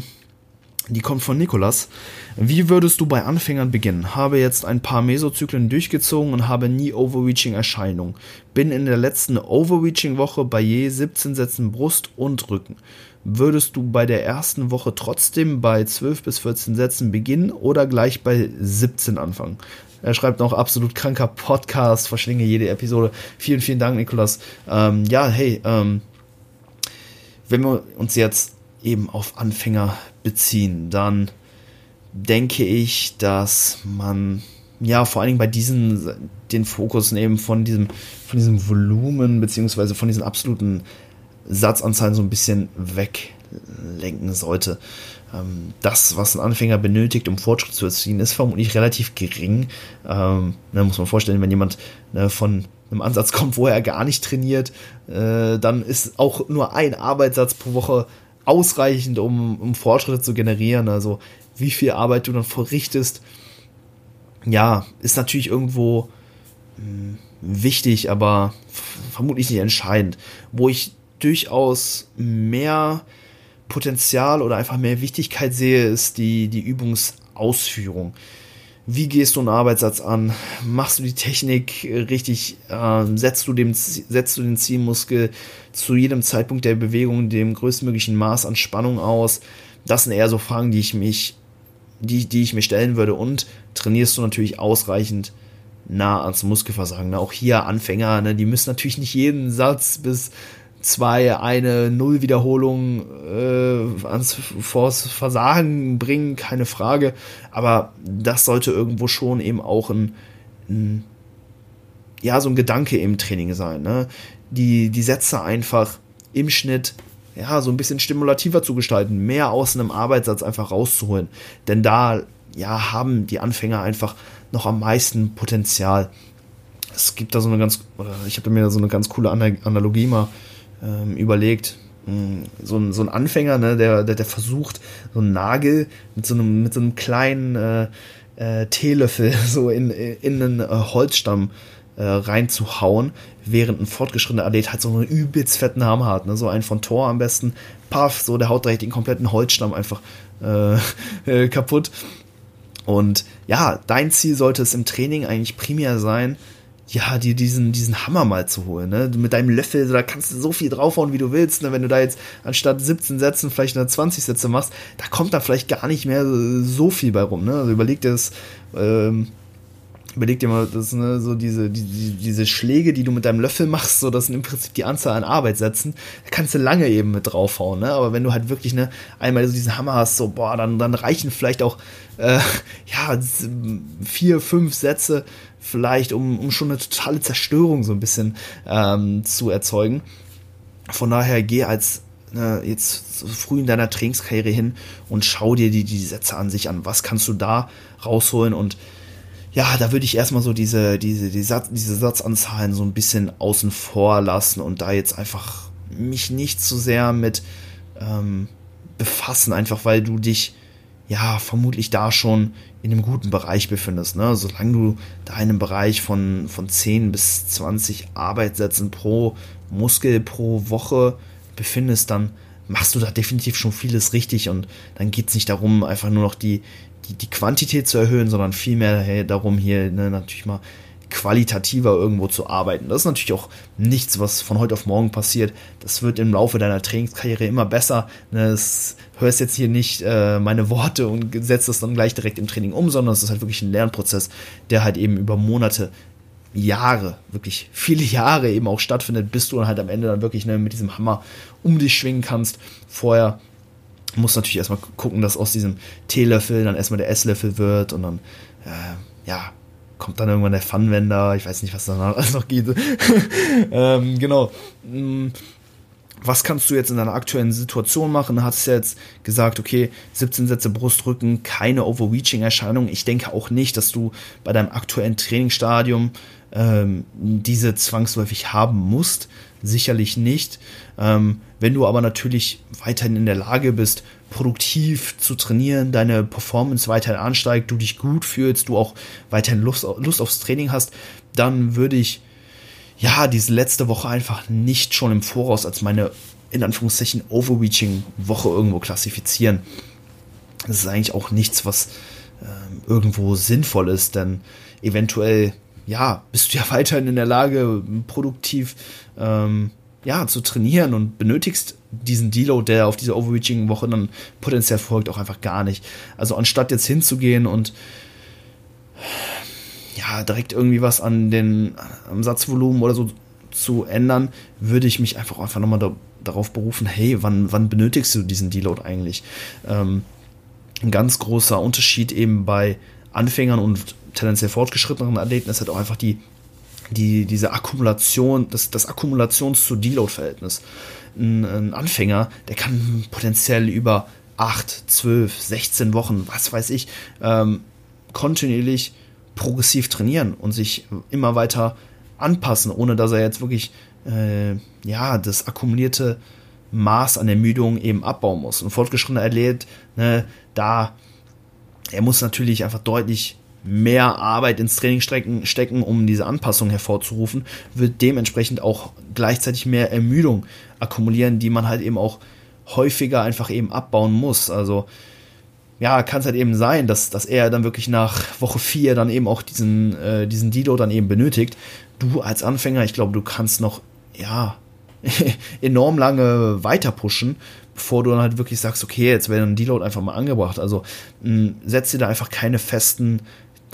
die kommt von Nikolas. Wie würdest du bei Anfängern beginnen? Habe jetzt ein paar Mesozyklen durchgezogen und habe nie Overreaching-Erscheinungen. Bin in der letzten Overreaching-Woche bei je 17 Sätzen Brust und Rücken. Würdest du bei der ersten Woche trotzdem bei 12 bis 14 Sätzen beginnen oder gleich bei 17 anfangen? Er schreibt noch absolut kranker Podcast, verschlinge jede Episode. Vielen, vielen Dank, Nikolas. Ähm, ja, hey, ähm, wenn wir uns jetzt eben auf Anfänger beziehen, dann denke ich, dass man ja vor allen Dingen bei diesen den Fokus nehmen von diesem von diesem Volumen beziehungsweise von diesen absoluten Satzanzahlen so ein bisschen weglenken sollte. Ähm, das, was ein Anfänger benötigt, um Fortschritt zu erzielen, ist vermutlich relativ gering. Ähm, da muss man vorstellen, wenn jemand ne, von einem Ansatz kommt, wo er gar nicht trainiert, äh, dann ist auch nur ein Arbeitssatz pro Woche ausreichend, um, um Fortschritte zu generieren. Also wie viel Arbeit du dann verrichtest, ja, ist natürlich irgendwo mh, hm, wichtig, aber vermutlich nicht entscheidend. Wo ich durchaus mehr Potenzial oder einfach mehr Wichtigkeit sehe, ist die, die Übungsausführung. Wie gehst du einen Arbeitssatz an? Machst du die Technik richtig? Äh, setzt, du dem, setzt du den Zielmuskel zu jedem Zeitpunkt der Bewegung dem größtmöglichen Maß an Spannung aus? Das sind eher so Fragen, die ich mich, die, die ich mir stellen würde. Und trainierst du natürlich ausreichend nah ans Muskelversagen. Auch hier Anfänger, ne, die müssen natürlich nicht jeden Satz bis zwei eine Null-Wiederholung äh, ans vors Versagen bringen, keine Frage. Aber das sollte irgendwo schon eben auch ein, ein ja, so ein Gedanke im Training sein. Ne? Die, die Sätze einfach im Schnitt ja, so ein bisschen stimulativer zu gestalten, mehr aus einem Arbeitssatz einfach rauszuholen. Denn da, ja, haben die Anfänger einfach noch am meisten Potenzial. Es gibt da so eine ganz, oder ich habe mir da so eine ganz coole Analogie mal ähm, überlegt. Hm, so ein, so ein Anfänger, ne, der, der, der versucht, so einen Nagel mit so einem, mit so einem kleinen äh, äh, Teelöffel so in, in einen äh, Holzstamm äh, reinzuhauen, während ein fortgeschrittener Athlet halt so einen übelst fetten Hammer hat, ne? so einen von Tor am besten, paff, so der haut direkt den kompletten Holzstamm einfach äh, äh, kaputt. Und ja, dein Ziel sollte es im Training eigentlich primär sein, ja, dir diesen, diesen Hammer mal zu holen, ne? Mit deinem Löffel, da kannst du so viel draufhauen, wie du willst, ne? Wenn du da jetzt anstatt 17 Sätzen vielleicht nur 20 Sätze machst, da kommt da vielleicht gar nicht mehr so viel bei rum, ne? Also überleg dir das, ähm, überleg dir mal, das ne, so diese, die, diese Schläge, die du mit deinem Löffel machst, so das sind im Prinzip die Anzahl an Arbeitssätzen, da kannst du lange eben mit draufhauen, ne? Aber wenn du halt wirklich ne, einmal so diesen Hammer hast, so, boah, dann, dann reichen vielleicht auch äh, ja, vier, fünf Sätze vielleicht, um, um schon eine totale Zerstörung so ein bisschen ähm, zu erzeugen. Von daher geh als äh, jetzt so früh in deiner Trainingskarriere hin und schau dir die, die Sätze an sich an. Was kannst du da rausholen und ja, da würde ich erstmal so diese, diese, die Satz, diese Satzanzahlen so ein bisschen außen vor lassen und da jetzt einfach mich nicht zu sehr mit ähm, befassen, einfach weil du dich ja vermutlich da schon in einem guten Bereich befindest. Ne? Solange du da in einem Bereich von, von 10 bis 20 Arbeitssätzen pro Muskel pro Woche befindest, dann machst du da definitiv schon vieles richtig und dann geht es nicht darum, einfach nur noch die, die, die Quantität zu erhöhen, sondern vielmehr hey, darum, hier ne, natürlich mal qualitativer irgendwo zu arbeiten. Das ist natürlich auch nichts, was von heute auf morgen passiert. Das wird im Laufe deiner Trainingskarriere immer besser. Das ne, hörst jetzt hier nicht äh, meine Worte und setzt das dann gleich direkt im Training um, sondern es ist halt wirklich ein Lernprozess, der halt eben über Monate, Jahre, wirklich viele Jahre eben auch stattfindet, bis du dann halt am Ende dann wirklich ne, mit diesem Hammer um dich schwingen kannst. Vorher muss natürlich erstmal gucken, dass aus diesem Teelöffel dann erstmal der Esslöffel wird und dann, äh, ja, kommt dann irgendwann der Funwender, ich weiß nicht, was danach alles noch geht. ähm, genau. Mm, was kannst du jetzt in deiner aktuellen Situation machen? Du hast jetzt gesagt, okay, 17 Sätze Brustrücken, keine Overreaching-Erscheinung. Ich denke auch nicht, dass du bei deinem aktuellen Trainingsstadium ähm, diese zwangsläufig haben musst. Sicherlich nicht. Ähm, wenn du aber natürlich weiterhin in der Lage bist, produktiv zu trainieren, deine Performance weiterhin ansteigt, du dich gut fühlst, du auch weiterhin Lust, Lust aufs Training hast, dann würde ich ja diese letzte Woche einfach nicht schon im Voraus als meine in Anführungszeichen overreaching Woche irgendwo klassifizieren. Das ist eigentlich auch nichts, was ähm, irgendwo sinnvoll ist, denn eventuell ja, bist du ja weiterhin in der Lage, produktiv ähm, ja, zu trainieren und benötigst diesen Deload, der auf diese Overreaching-Woche dann potenziell folgt, auch einfach gar nicht. Also anstatt jetzt hinzugehen und ja, direkt irgendwie was an den am Satzvolumen oder so zu ändern, würde ich mich einfach einfach nochmal da, darauf berufen, hey, wann, wann benötigst du diesen Deload eigentlich? Ähm, ein ganz großer Unterschied eben bei Anfängern und tendenziell fortgeschritteneren Athleten ist halt auch einfach die, die, diese Akkumulation, das, das Akkumulations- zu Deload-Verhältnis. Ein, ein, Anfänger, der kann potenziell über 8, 12, 16 Wochen, was weiß ich, ähm, kontinuierlich progressiv trainieren und sich immer weiter anpassen, ohne dass er jetzt wirklich äh, ja, das akkumulierte Maß an Ermüdung eben abbauen muss. Ein fortgeschrittener Athlet, ne, da er muss natürlich einfach deutlich mehr Arbeit ins Training stecken, um diese Anpassung hervorzurufen, wird dementsprechend auch gleichzeitig mehr Ermüdung akkumulieren, die man halt eben auch häufiger einfach eben abbauen muss. Also ja, kann es halt eben sein, dass, dass er dann wirklich nach Woche 4 dann eben auch diesen, äh, diesen Dido dann eben benötigt. Du als Anfänger, ich glaube, du kannst noch, ja, enorm lange weiter pushen, bevor du dann halt wirklich sagst, okay, jetzt wäre ein Deload einfach mal angebracht. Also mh, setz dir da einfach keine festen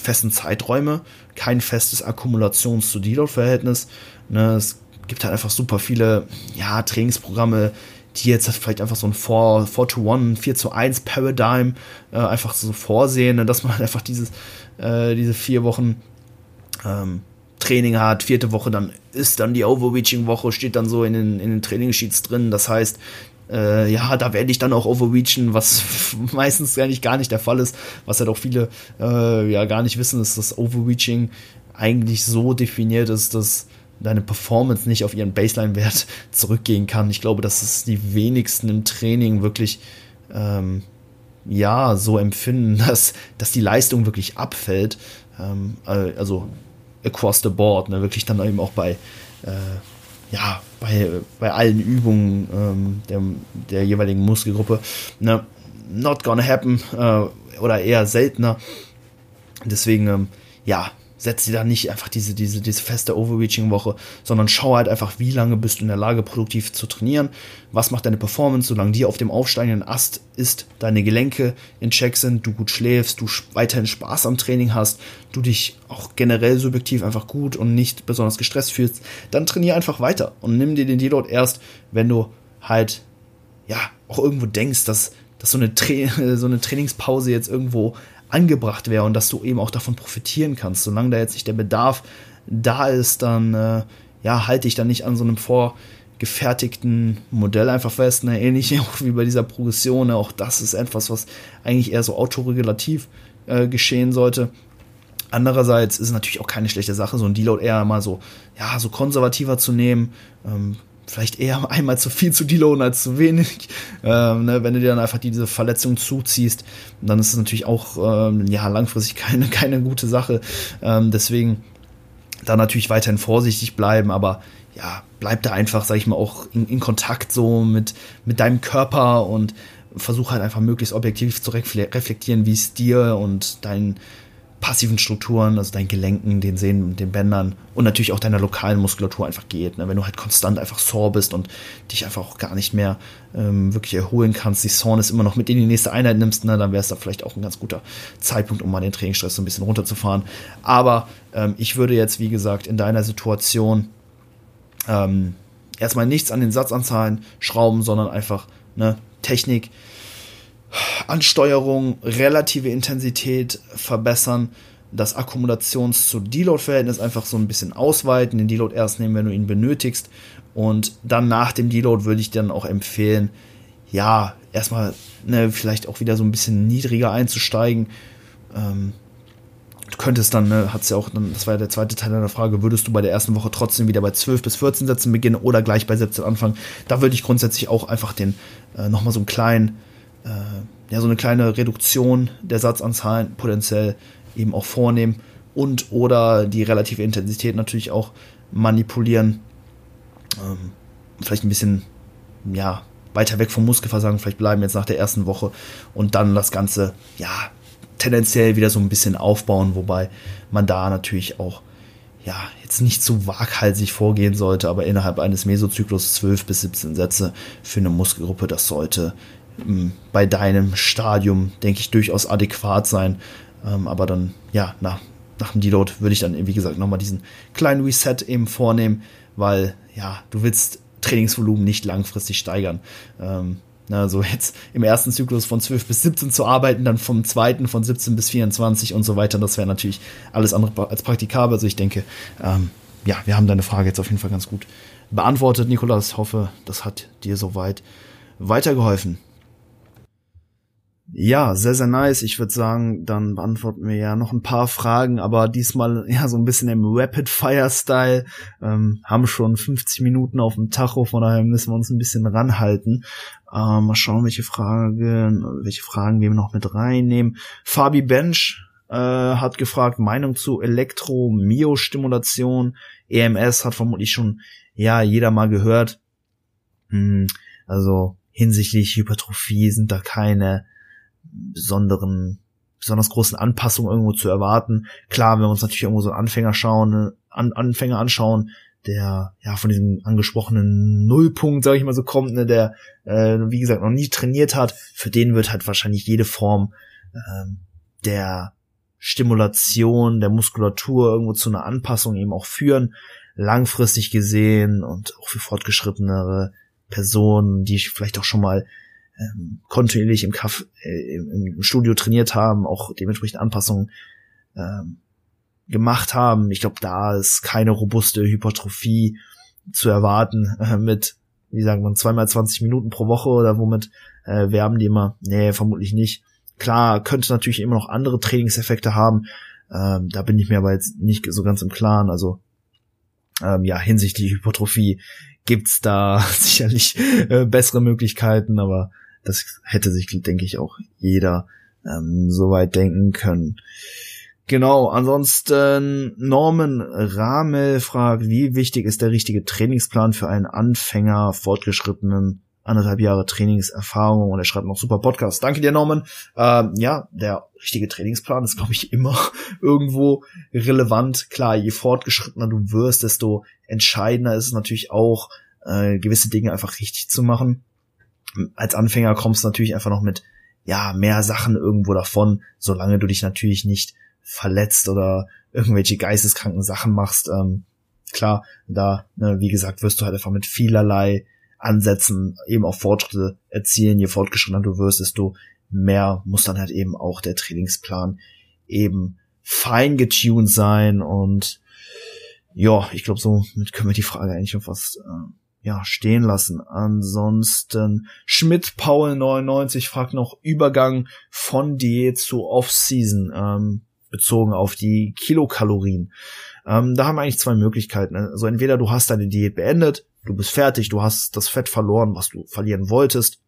festen Zeiträume, kein festes Akkumulations- zu Deload-Verhältnis. Ne, es gibt halt einfach super viele ja, Trainingsprogramme, die jetzt vielleicht einfach so ein 4, 4 to 1, 4 zu 1 Paradigm äh, einfach so vorsehen, ne, dass man halt einfach dieses, äh, diese vier Wochen ähm, Training hat, vierte Woche, dann ist dann die Overreaching-Woche, steht dann so in den, in den Trainingssheets drin. Das heißt, äh, ja, da werde ich dann auch overreachen, was meistens eigentlich gar nicht der Fall ist, was halt auch viele äh, ja gar nicht wissen, ist, dass Overreaching eigentlich so definiert ist, dass deine Performance nicht auf ihren Baseline-Wert zurückgehen kann. Ich glaube, dass es die wenigsten im Training wirklich ähm, ja so empfinden, dass, dass die Leistung wirklich abfällt. Ähm, äh, also across the board, ne? wirklich dann eben auch bei äh, ja, bei, bei allen Übungen ähm, der, der jeweiligen Muskelgruppe. Ne, not gonna happen äh, oder eher seltener. Deswegen, ähm, ja, setz dir da nicht einfach diese, diese, diese feste Overreaching-Woche, sondern schau halt einfach, wie lange bist du in der Lage, produktiv zu trainieren, was macht deine Performance, solange die auf dem aufsteigenden Ast ist, deine Gelenke in Check sind, du gut schläfst, du weiterhin Spaß am Training hast, du dich auch generell subjektiv einfach gut und nicht besonders gestresst fühlst, dann trainier einfach weiter und nimm dir den Deload erst, wenn du halt, ja, auch irgendwo denkst, dass, dass so eine, so eine Trainingspause jetzt irgendwo angebracht wäre und dass du eben auch davon profitieren kannst. Solange da jetzt nicht der Bedarf da ist, dann äh, ja, halte ich dann nicht an so einem vorgefertigten Modell einfach fest. Ne? Ähnlich auch wie bei dieser Progression. Ne? Auch das ist etwas, was eigentlich eher so autoregulativ äh, geschehen sollte. Andererseits ist es natürlich auch keine schlechte Sache, so ein Deload eher mal so, ja, so konservativer zu nehmen. Ähm, vielleicht eher einmal zu viel zu deloaden als zu wenig. Ähm, ne, wenn du dir dann einfach diese Verletzung zuziehst, dann ist es natürlich auch ähm, ja langfristig keine, keine gute Sache. Ähm, deswegen da natürlich weiterhin vorsichtig bleiben, aber ja, bleib da einfach, sag ich mal, auch in, in Kontakt so mit, mit deinem Körper und versuch halt einfach möglichst objektiv zu reflektieren, wie es dir und deinen passiven Strukturen, also deinen Gelenken, den Sehnen, den Bändern und natürlich auch deiner lokalen Muskulatur einfach geht. Ne? Wenn du halt konstant einfach sore bist und dich einfach auch gar nicht mehr ähm, wirklich erholen kannst, die Soreness immer noch mit in die nächste Einheit nimmst, ne? dann wäre es da vielleicht auch ein ganz guter Zeitpunkt, um mal den Trainingsstress so ein bisschen runterzufahren. Aber ähm, ich würde jetzt, wie gesagt, in deiner Situation ähm, erstmal nichts an den Satzanzahlen schrauben, sondern einfach ne, Technik, Ansteuerung, relative Intensität verbessern, das Akkumulations- zu Deload-Verhältnis einfach so ein bisschen ausweiten, den Deload erst nehmen, wenn du ihn benötigst und dann nach dem Deload würde ich dann auch empfehlen, ja, erstmal ne, vielleicht auch wieder so ein bisschen niedriger einzusteigen. Ähm, du könntest dann, ne, hat's ja auch, dann, das war ja der zweite Teil deiner Frage, würdest du bei der ersten Woche trotzdem wieder bei 12 bis 14 Sätzen beginnen oder gleich bei 17 anfangen? Da würde ich grundsätzlich auch einfach den äh, nochmal so einen kleinen äh, ja, so eine kleine Reduktion der Satzanzahlen potenziell eben auch vornehmen und oder die relative Intensität natürlich auch manipulieren. Ähm, vielleicht ein bisschen, ja, weiter weg vom Muskelversagen, vielleicht bleiben jetzt nach der ersten Woche und dann das Ganze, ja, tendenziell wieder so ein bisschen aufbauen, wobei man da natürlich auch, ja, jetzt nicht so waghalsig vorgehen sollte, aber innerhalb eines Mesozyklus 12 bis 17 Sätze für eine Muskelgruppe, das sollte bei deinem Stadium, denke ich, durchaus adäquat sein. Ähm, aber dann, ja, nach, nach dem Deload würde ich dann, wie gesagt, nochmal diesen kleinen Reset eben vornehmen, weil, ja, du willst Trainingsvolumen nicht langfristig steigern. Ähm, also jetzt im ersten Zyklus von 12 bis 17 zu arbeiten, dann vom zweiten von 17 bis 24 und so weiter, das wäre natürlich alles andere als praktikabel. Also ich denke, ähm, ja, wir haben deine Frage jetzt auf jeden Fall ganz gut beantwortet, Nikolas. Ich hoffe, das hat dir soweit weitergeholfen. Ja, sehr, sehr nice. Ich würde sagen, dann beantworten wir ja noch ein paar Fragen, aber diesmal ja so ein bisschen im Rapid-Fire-Style. Ähm, haben schon 50 Minuten auf dem Tacho, von daher müssen wir uns ein bisschen ranhalten. Ähm, mal schauen, welche Fragen, welche Fragen wir noch mit reinnehmen. Fabi Bench äh, hat gefragt, Meinung zu Elektro-Myostimulation. EMS hat vermutlich schon, ja, jeder mal gehört. Hm, also hinsichtlich Hypertrophie sind da keine besonderen, besonders großen Anpassungen irgendwo zu erwarten. Klar, wenn wir uns natürlich irgendwo so einen Anfänger schauen, an, Anfänger anschauen, der ja von diesem angesprochenen Nullpunkt, sage ich mal so, kommt, ne, der äh, wie gesagt noch nie trainiert hat, für den wird halt wahrscheinlich jede Form ähm, der Stimulation der Muskulatur irgendwo zu einer Anpassung eben auch führen, langfristig gesehen und auch für fortgeschrittenere Personen, die vielleicht auch schon mal ähm, kontinuierlich im, Kaff, äh, im, im, Studio trainiert haben, auch dementsprechend Anpassungen ähm, gemacht haben. Ich glaube, da ist keine robuste Hypertrophie zu erwarten äh, mit, wie sagen wir, zweimal 20 Minuten pro Woche oder womit äh, werben die immer? Nee, vermutlich nicht. Klar, könnte natürlich immer noch andere Trainingseffekte haben. Ähm, da bin ich mir aber jetzt nicht so ganz im Klaren. Also ähm, ja, hinsichtlich Hypertrophie gibt's da sicherlich äh, bessere Möglichkeiten, aber das hätte sich, denke ich, auch jeder ähm, soweit denken können. Genau, ansonsten Norman Ramel fragt, wie wichtig ist der richtige Trainingsplan für einen Anfänger, fortgeschrittenen, anderthalb Jahre Trainingserfahrung und er schreibt noch super Podcast. Danke dir, Norman. Ähm, ja, der richtige Trainingsplan ist, glaube ich, immer irgendwo relevant. Klar, je fortgeschrittener du wirst, desto entscheidender ist es natürlich auch, äh, gewisse Dinge einfach richtig zu machen. Als Anfänger kommst du natürlich einfach noch mit ja, mehr Sachen irgendwo davon, solange du dich natürlich nicht verletzt oder irgendwelche geisteskranken Sachen machst, ähm, klar, da, ne, wie gesagt, wirst du halt einfach mit vielerlei Ansätzen eben auch Fortschritte erzielen. Je fortgeschrittener du wirst, desto mehr muss dann halt eben auch der Trainingsplan eben fein getuned sein und ja, ich glaube, so können wir die Frage eigentlich schon fast äh, ja, stehen lassen. Ansonsten Schmidt Paul 99 fragt noch Übergang von Diät zu Off-Season. Ähm, bezogen auf die Kilokalorien. Ähm, da haben wir eigentlich zwei Möglichkeiten. Also entweder du hast deine Diät beendet, du bist fertig, du hast das Fett verloren, was du verlieren wolltest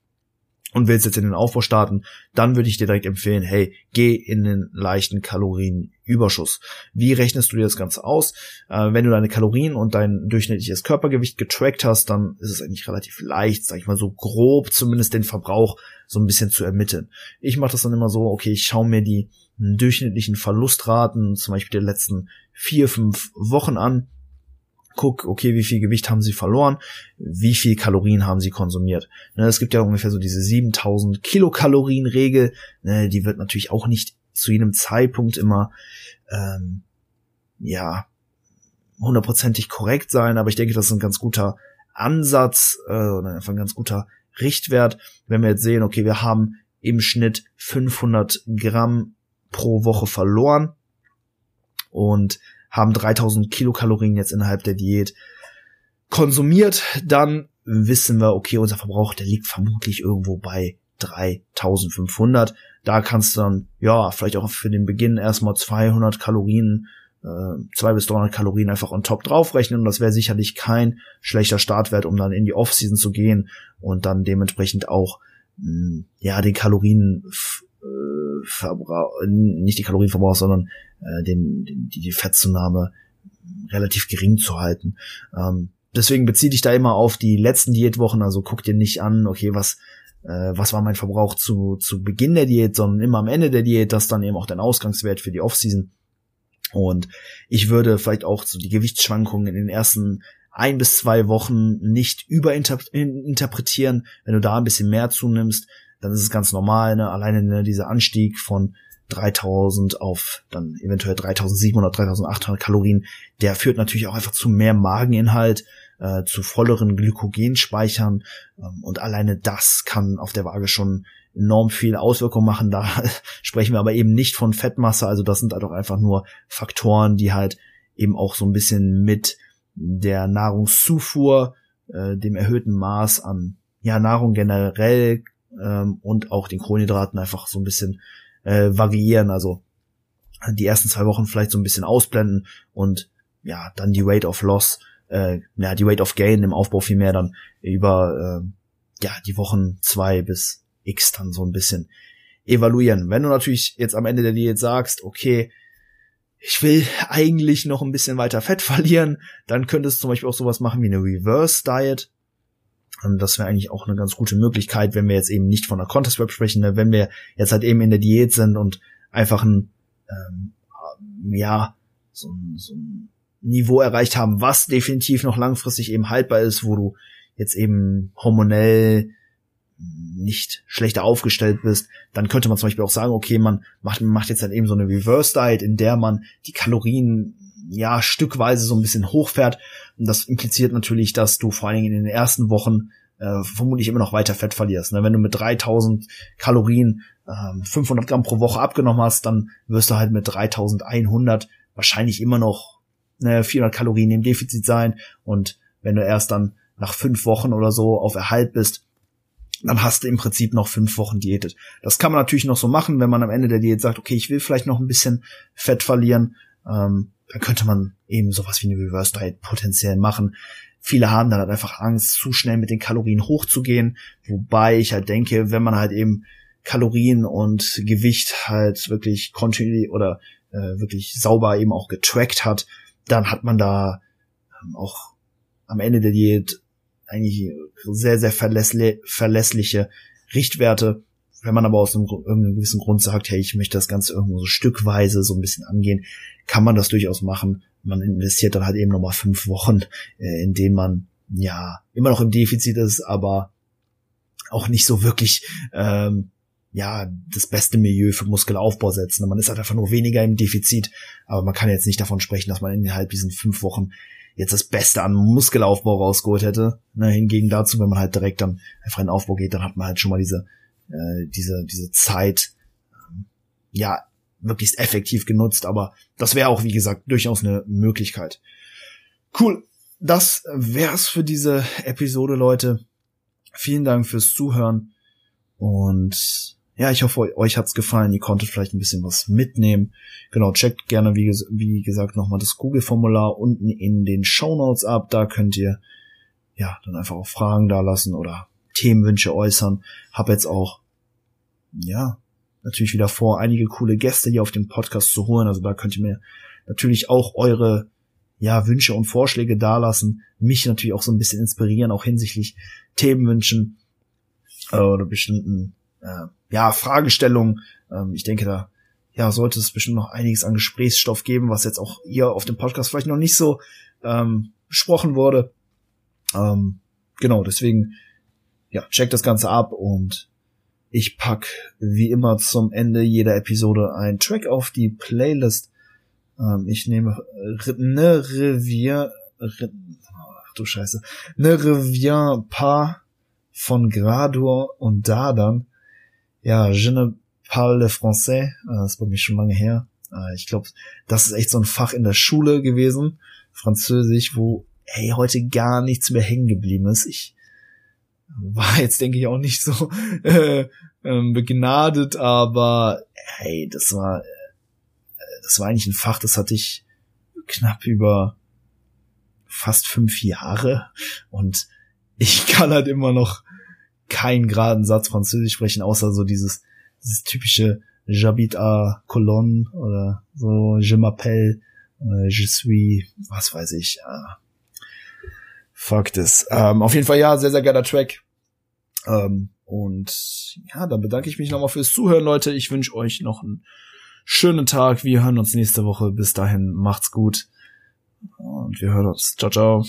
und willst jetzt in den Aufbau starten, dann würde ich dir direkt empfehlen, hey, geh in den leichten Kalorienüberschuss. Wie rechnest du dir das Ganze aus? Äh, wenn du deine Kalorien und dein durchschnittliches Körpergewicht getrackt hast, dann ist es eigentlich relativ leicht, sag ich mal so grob zumindest den Verbrauch so ein bisschen zu ermitteln. Ich mache das dann immer so, okay, ich schaue mir die durchschnittlichen Verlustraten, zum Beispiel der letzten vier, fünf Wochen an, guck, okay, wie viel Gewicht haben sie verloren, wie viel Kalorien haben sie konsumiert. Ne, es gibt ja ungefähr so diese 7000 Kilokalorien Regel, ne, die wird natürlich auch nicht zu jedem Zeitpunkt immer, ähm, ja, hundertprozentig korrekt sein, aber ich denke, das ist ein ganz guter Ansatz, äh, oder einfach ein ganz guter Richtwert, wenn wir jetzt sehen, okay, wir haben im Schnitt 500 Gramm pro Woche verloren und haben 3000 Kilokalorien jetzt innerhalb der Diät konsumiert, dann wissen wir, okay, unser Verbrauch, der liegt vermutlich irgendwo bei 3500. Da kannst du dann, ja, vielleicht auch für den Beginn erstmal 200 Kalorien, äh, 200 bis 300 Kalorien einfach on top draufrechnen und das wäre sicherlich kein schlechter Startwert, um dann in die Off-Season zu gehen und dann dementsprechend auch, mh, hm, ja, den Kalorien Verbrauch, nicht die Kalorienverbrauch, sondern äh, den, den, die, Fettzunahme relativ gering zu halten. Ähm, deswegen bezieh dich da immer auf die letzten Diätwochen, also guck dir nicht an, okay, was äh, was war mein Verbrauch zu, zu Beginn der Diät, sondern immer am Ende der Diät, das dann eben auch dein Ausgangswert für die Offseason. Und ich würde vielleicht auch so die Gewichtsschwankungen in den ersten ein bis zwei Wochen nicht überinterpretieren. Wenn du da ein bisschen mehr zunimmst, dann ist es ganz normal, ne? alleine ne, dieser Anstieg von 3000 auf dann eventuell 3700, 3800 Kalorien, der führt natürlich auch einfach zu mehr Mageninhalt, äh, zu volleren Glykogenspeichern ähm, und alleine das kann auf der Waage schon enorm viel Auswirkungen machen. Da sprechen wir aber eben nicht von Fettmasse, also das sind halt auch einfach nur Faktoren, die halt eben auch so ein bisschen mit der Nahrungszufuhr, äh, dem erhöhten Maß an ja, Nahrung generell ähm, und auch den Kohlenhydraten einfach so ein bisschen äh, variieren. Also die ersten zwei Wochen vielleicht so ein bisschen ausblenden und ja, dann die Rate of Loss, äh, ja, die Rate of Gain im Aufbau viel mehr dann über äh, ja, die Wochen zwei bis X dann so ein bisschen evaluieren. Wenn du natürlich jetzt am Ende der Diät sagst, okay, ich will eigentlich noch ein bisschen weiter Fett verlieren, dann könntest du zum Beispiel auch sowas machen wie eine Reverse Diet. Und das wäre eigentlich auch eine ganz gute Möglichkeit, wenn wir jetzt eben nicht von der Contest Web sprechen, ne? wenn wir jetzt halt eben in der Diät sind und einfach ein, ähm, ja, so ein, so ein Niveau erreicht haben, was definitiv noch langfristig eben haltbar ist, wo du jetzt eben hormonell nicht schlechter aufgestellt bist, dann könnte man zum Beispiel auch sagen, okay, man macht, macht jetzt dann eben so eine Reverse Diet, in der man die Kalorien ja stückweise so ein bisschen hochfährt. Und das impliziert natürlich, dass du vor allen Dingen in den ersten Wochen äh, vermutlich immer noch weiter Fett verlierst. Ne? Wenn du mit 3000 Kalorien äh, 500 Gramm pro Woche abgenommen hast, dann wirst du halt mit 3100 wahrscheinlich immer noch ne, 400 Kalorien im Defizit sein. Und wenn du erst dann nach fünf Wochen oder so auf Erhalt bist, dann hast du im Prinzip noch fünf Wochen diätet. Das kann man natürlich noch so machen, wenn man am Ende der Diät sagt, okay, ich will vielleicht noch ein bisschen Fett verlieren, ähm, dann könnte man eben sowas wie eine Reverse Diet potenziell machen. Viele haben dann halt einfach Angst, zu schnell mit den Kalorien hochzugehen, wobei ich halt denke, wenn man halt eben Kalorien und Gewicht halt wirklich kontinuierlich oder äh, wirklich sauber eben auch getrackt hat, dann hat man da ähm, auch am Ende der Diät eigentlich sehr, sehr verlässli verlässliche Richtwerte. Wenn man aber aus einem irgendeinem gewissen Grund sagt, hey, ich möchte das Ganze irgendwo so stückweise so ein bisschen angehen, kann man das durchaus machen. Man investiert dann halt eben nochmal fünf Wochen, äh, in denen man ja immer noch im Defizit ist, aber auch nicht so wirklich ähm, ja das beste Milieu für Muskelaufbau setzen. Man ist halt einfach nur weniger im Defizit, aber man kann jetzt nicht davon sprechen, dass man innerhalb diesen fünf Wochen jetzt das Beste an Muskelaufbau rausgeholt hätte. Na, hingegen dazu, wenn man halt direkt dann einfach in den Aufbau geht, dann hat man halt schon mal diese, äh, diese, diese Zeit, ähm, ja, möglichst effektiv genutzt. Aber das wäre auch, wie gesagt, durchaus eine Möglichkeit. Cool. Das wär's für diese Episode, Leute. Vielen Dank fürs Zuhören und ja, ich hoffe, euch hat's gefallen. Ihr konntet vielleicht ein bisschen was mitnehmen. Genau, checkt gerne, wie, wie gesagt, nochmal das Google-Formular unten in den Show Notes ab. Da könnt ihr ja dann einfach auch Fragen da lassen oder Themenwünsche äußern. Hab jetzt auch, ja, natürlich wieder vor, einige coole Gäste hier auf den Podcast zu holen. Also da könnt ihr mir natürlich auch eure ja, Wünsche und Vorschläge dalassen. Mich natürlich auch so ein bisschen inspirieren, auch hinsichtlich Themenwünschen äh, oder bestimmten äh, ja, Fragestellungen. Ähm, ich denke, da ja, sollte es bestimmt noch einiges an Gesprächsstoff geben, was jetzt auch hier auf dem Podcast vielleicht noch nicht so ähm, besprochen wurde. Ähm, genau, deswegen, ja, checkt das Ganze ab und ich pack wie immer zum Ende jeder Episode ein Track auf die Playlist. Ähm, ich nehme Ne Revier, Re, ach du Scheiße, Ne Revier Pas von Grador und Dardan ja, Je ne parle français, äh, das ist bei mir schon lange her. Äh, ich glaube, das ist echt so ein Fach in der Schule gewesen, Französisch, wo hey, heute gar nichts mehr hängen geblieben ist. Ich war jetzt, denke ich, auch nicht so äh, äh, begnadet, aber hey, das war, äh, das war eigentlich ein Fach, das hatte ich knapp über fast fünf Jahre und ich kann halt immer noch keinen geraden Satz Französisch sprechen, außer so dieses, dieses typische J'habite à Cologne oder so Je m'appelle, äh, je suis, was weiß ich. Äh, fuck this. Ähm, auf jeden Fall ja, sehr, sehr geiler Track. Ähm, und ja, dann bedanke ich mich nochmal fürs Zuhören, Leute. Ich wünsche euch noch einen schönen Tag. Wir hören uns nächste Woche. Bis dahin, macht's gut. Und wir hören uns. Ciao, ciao.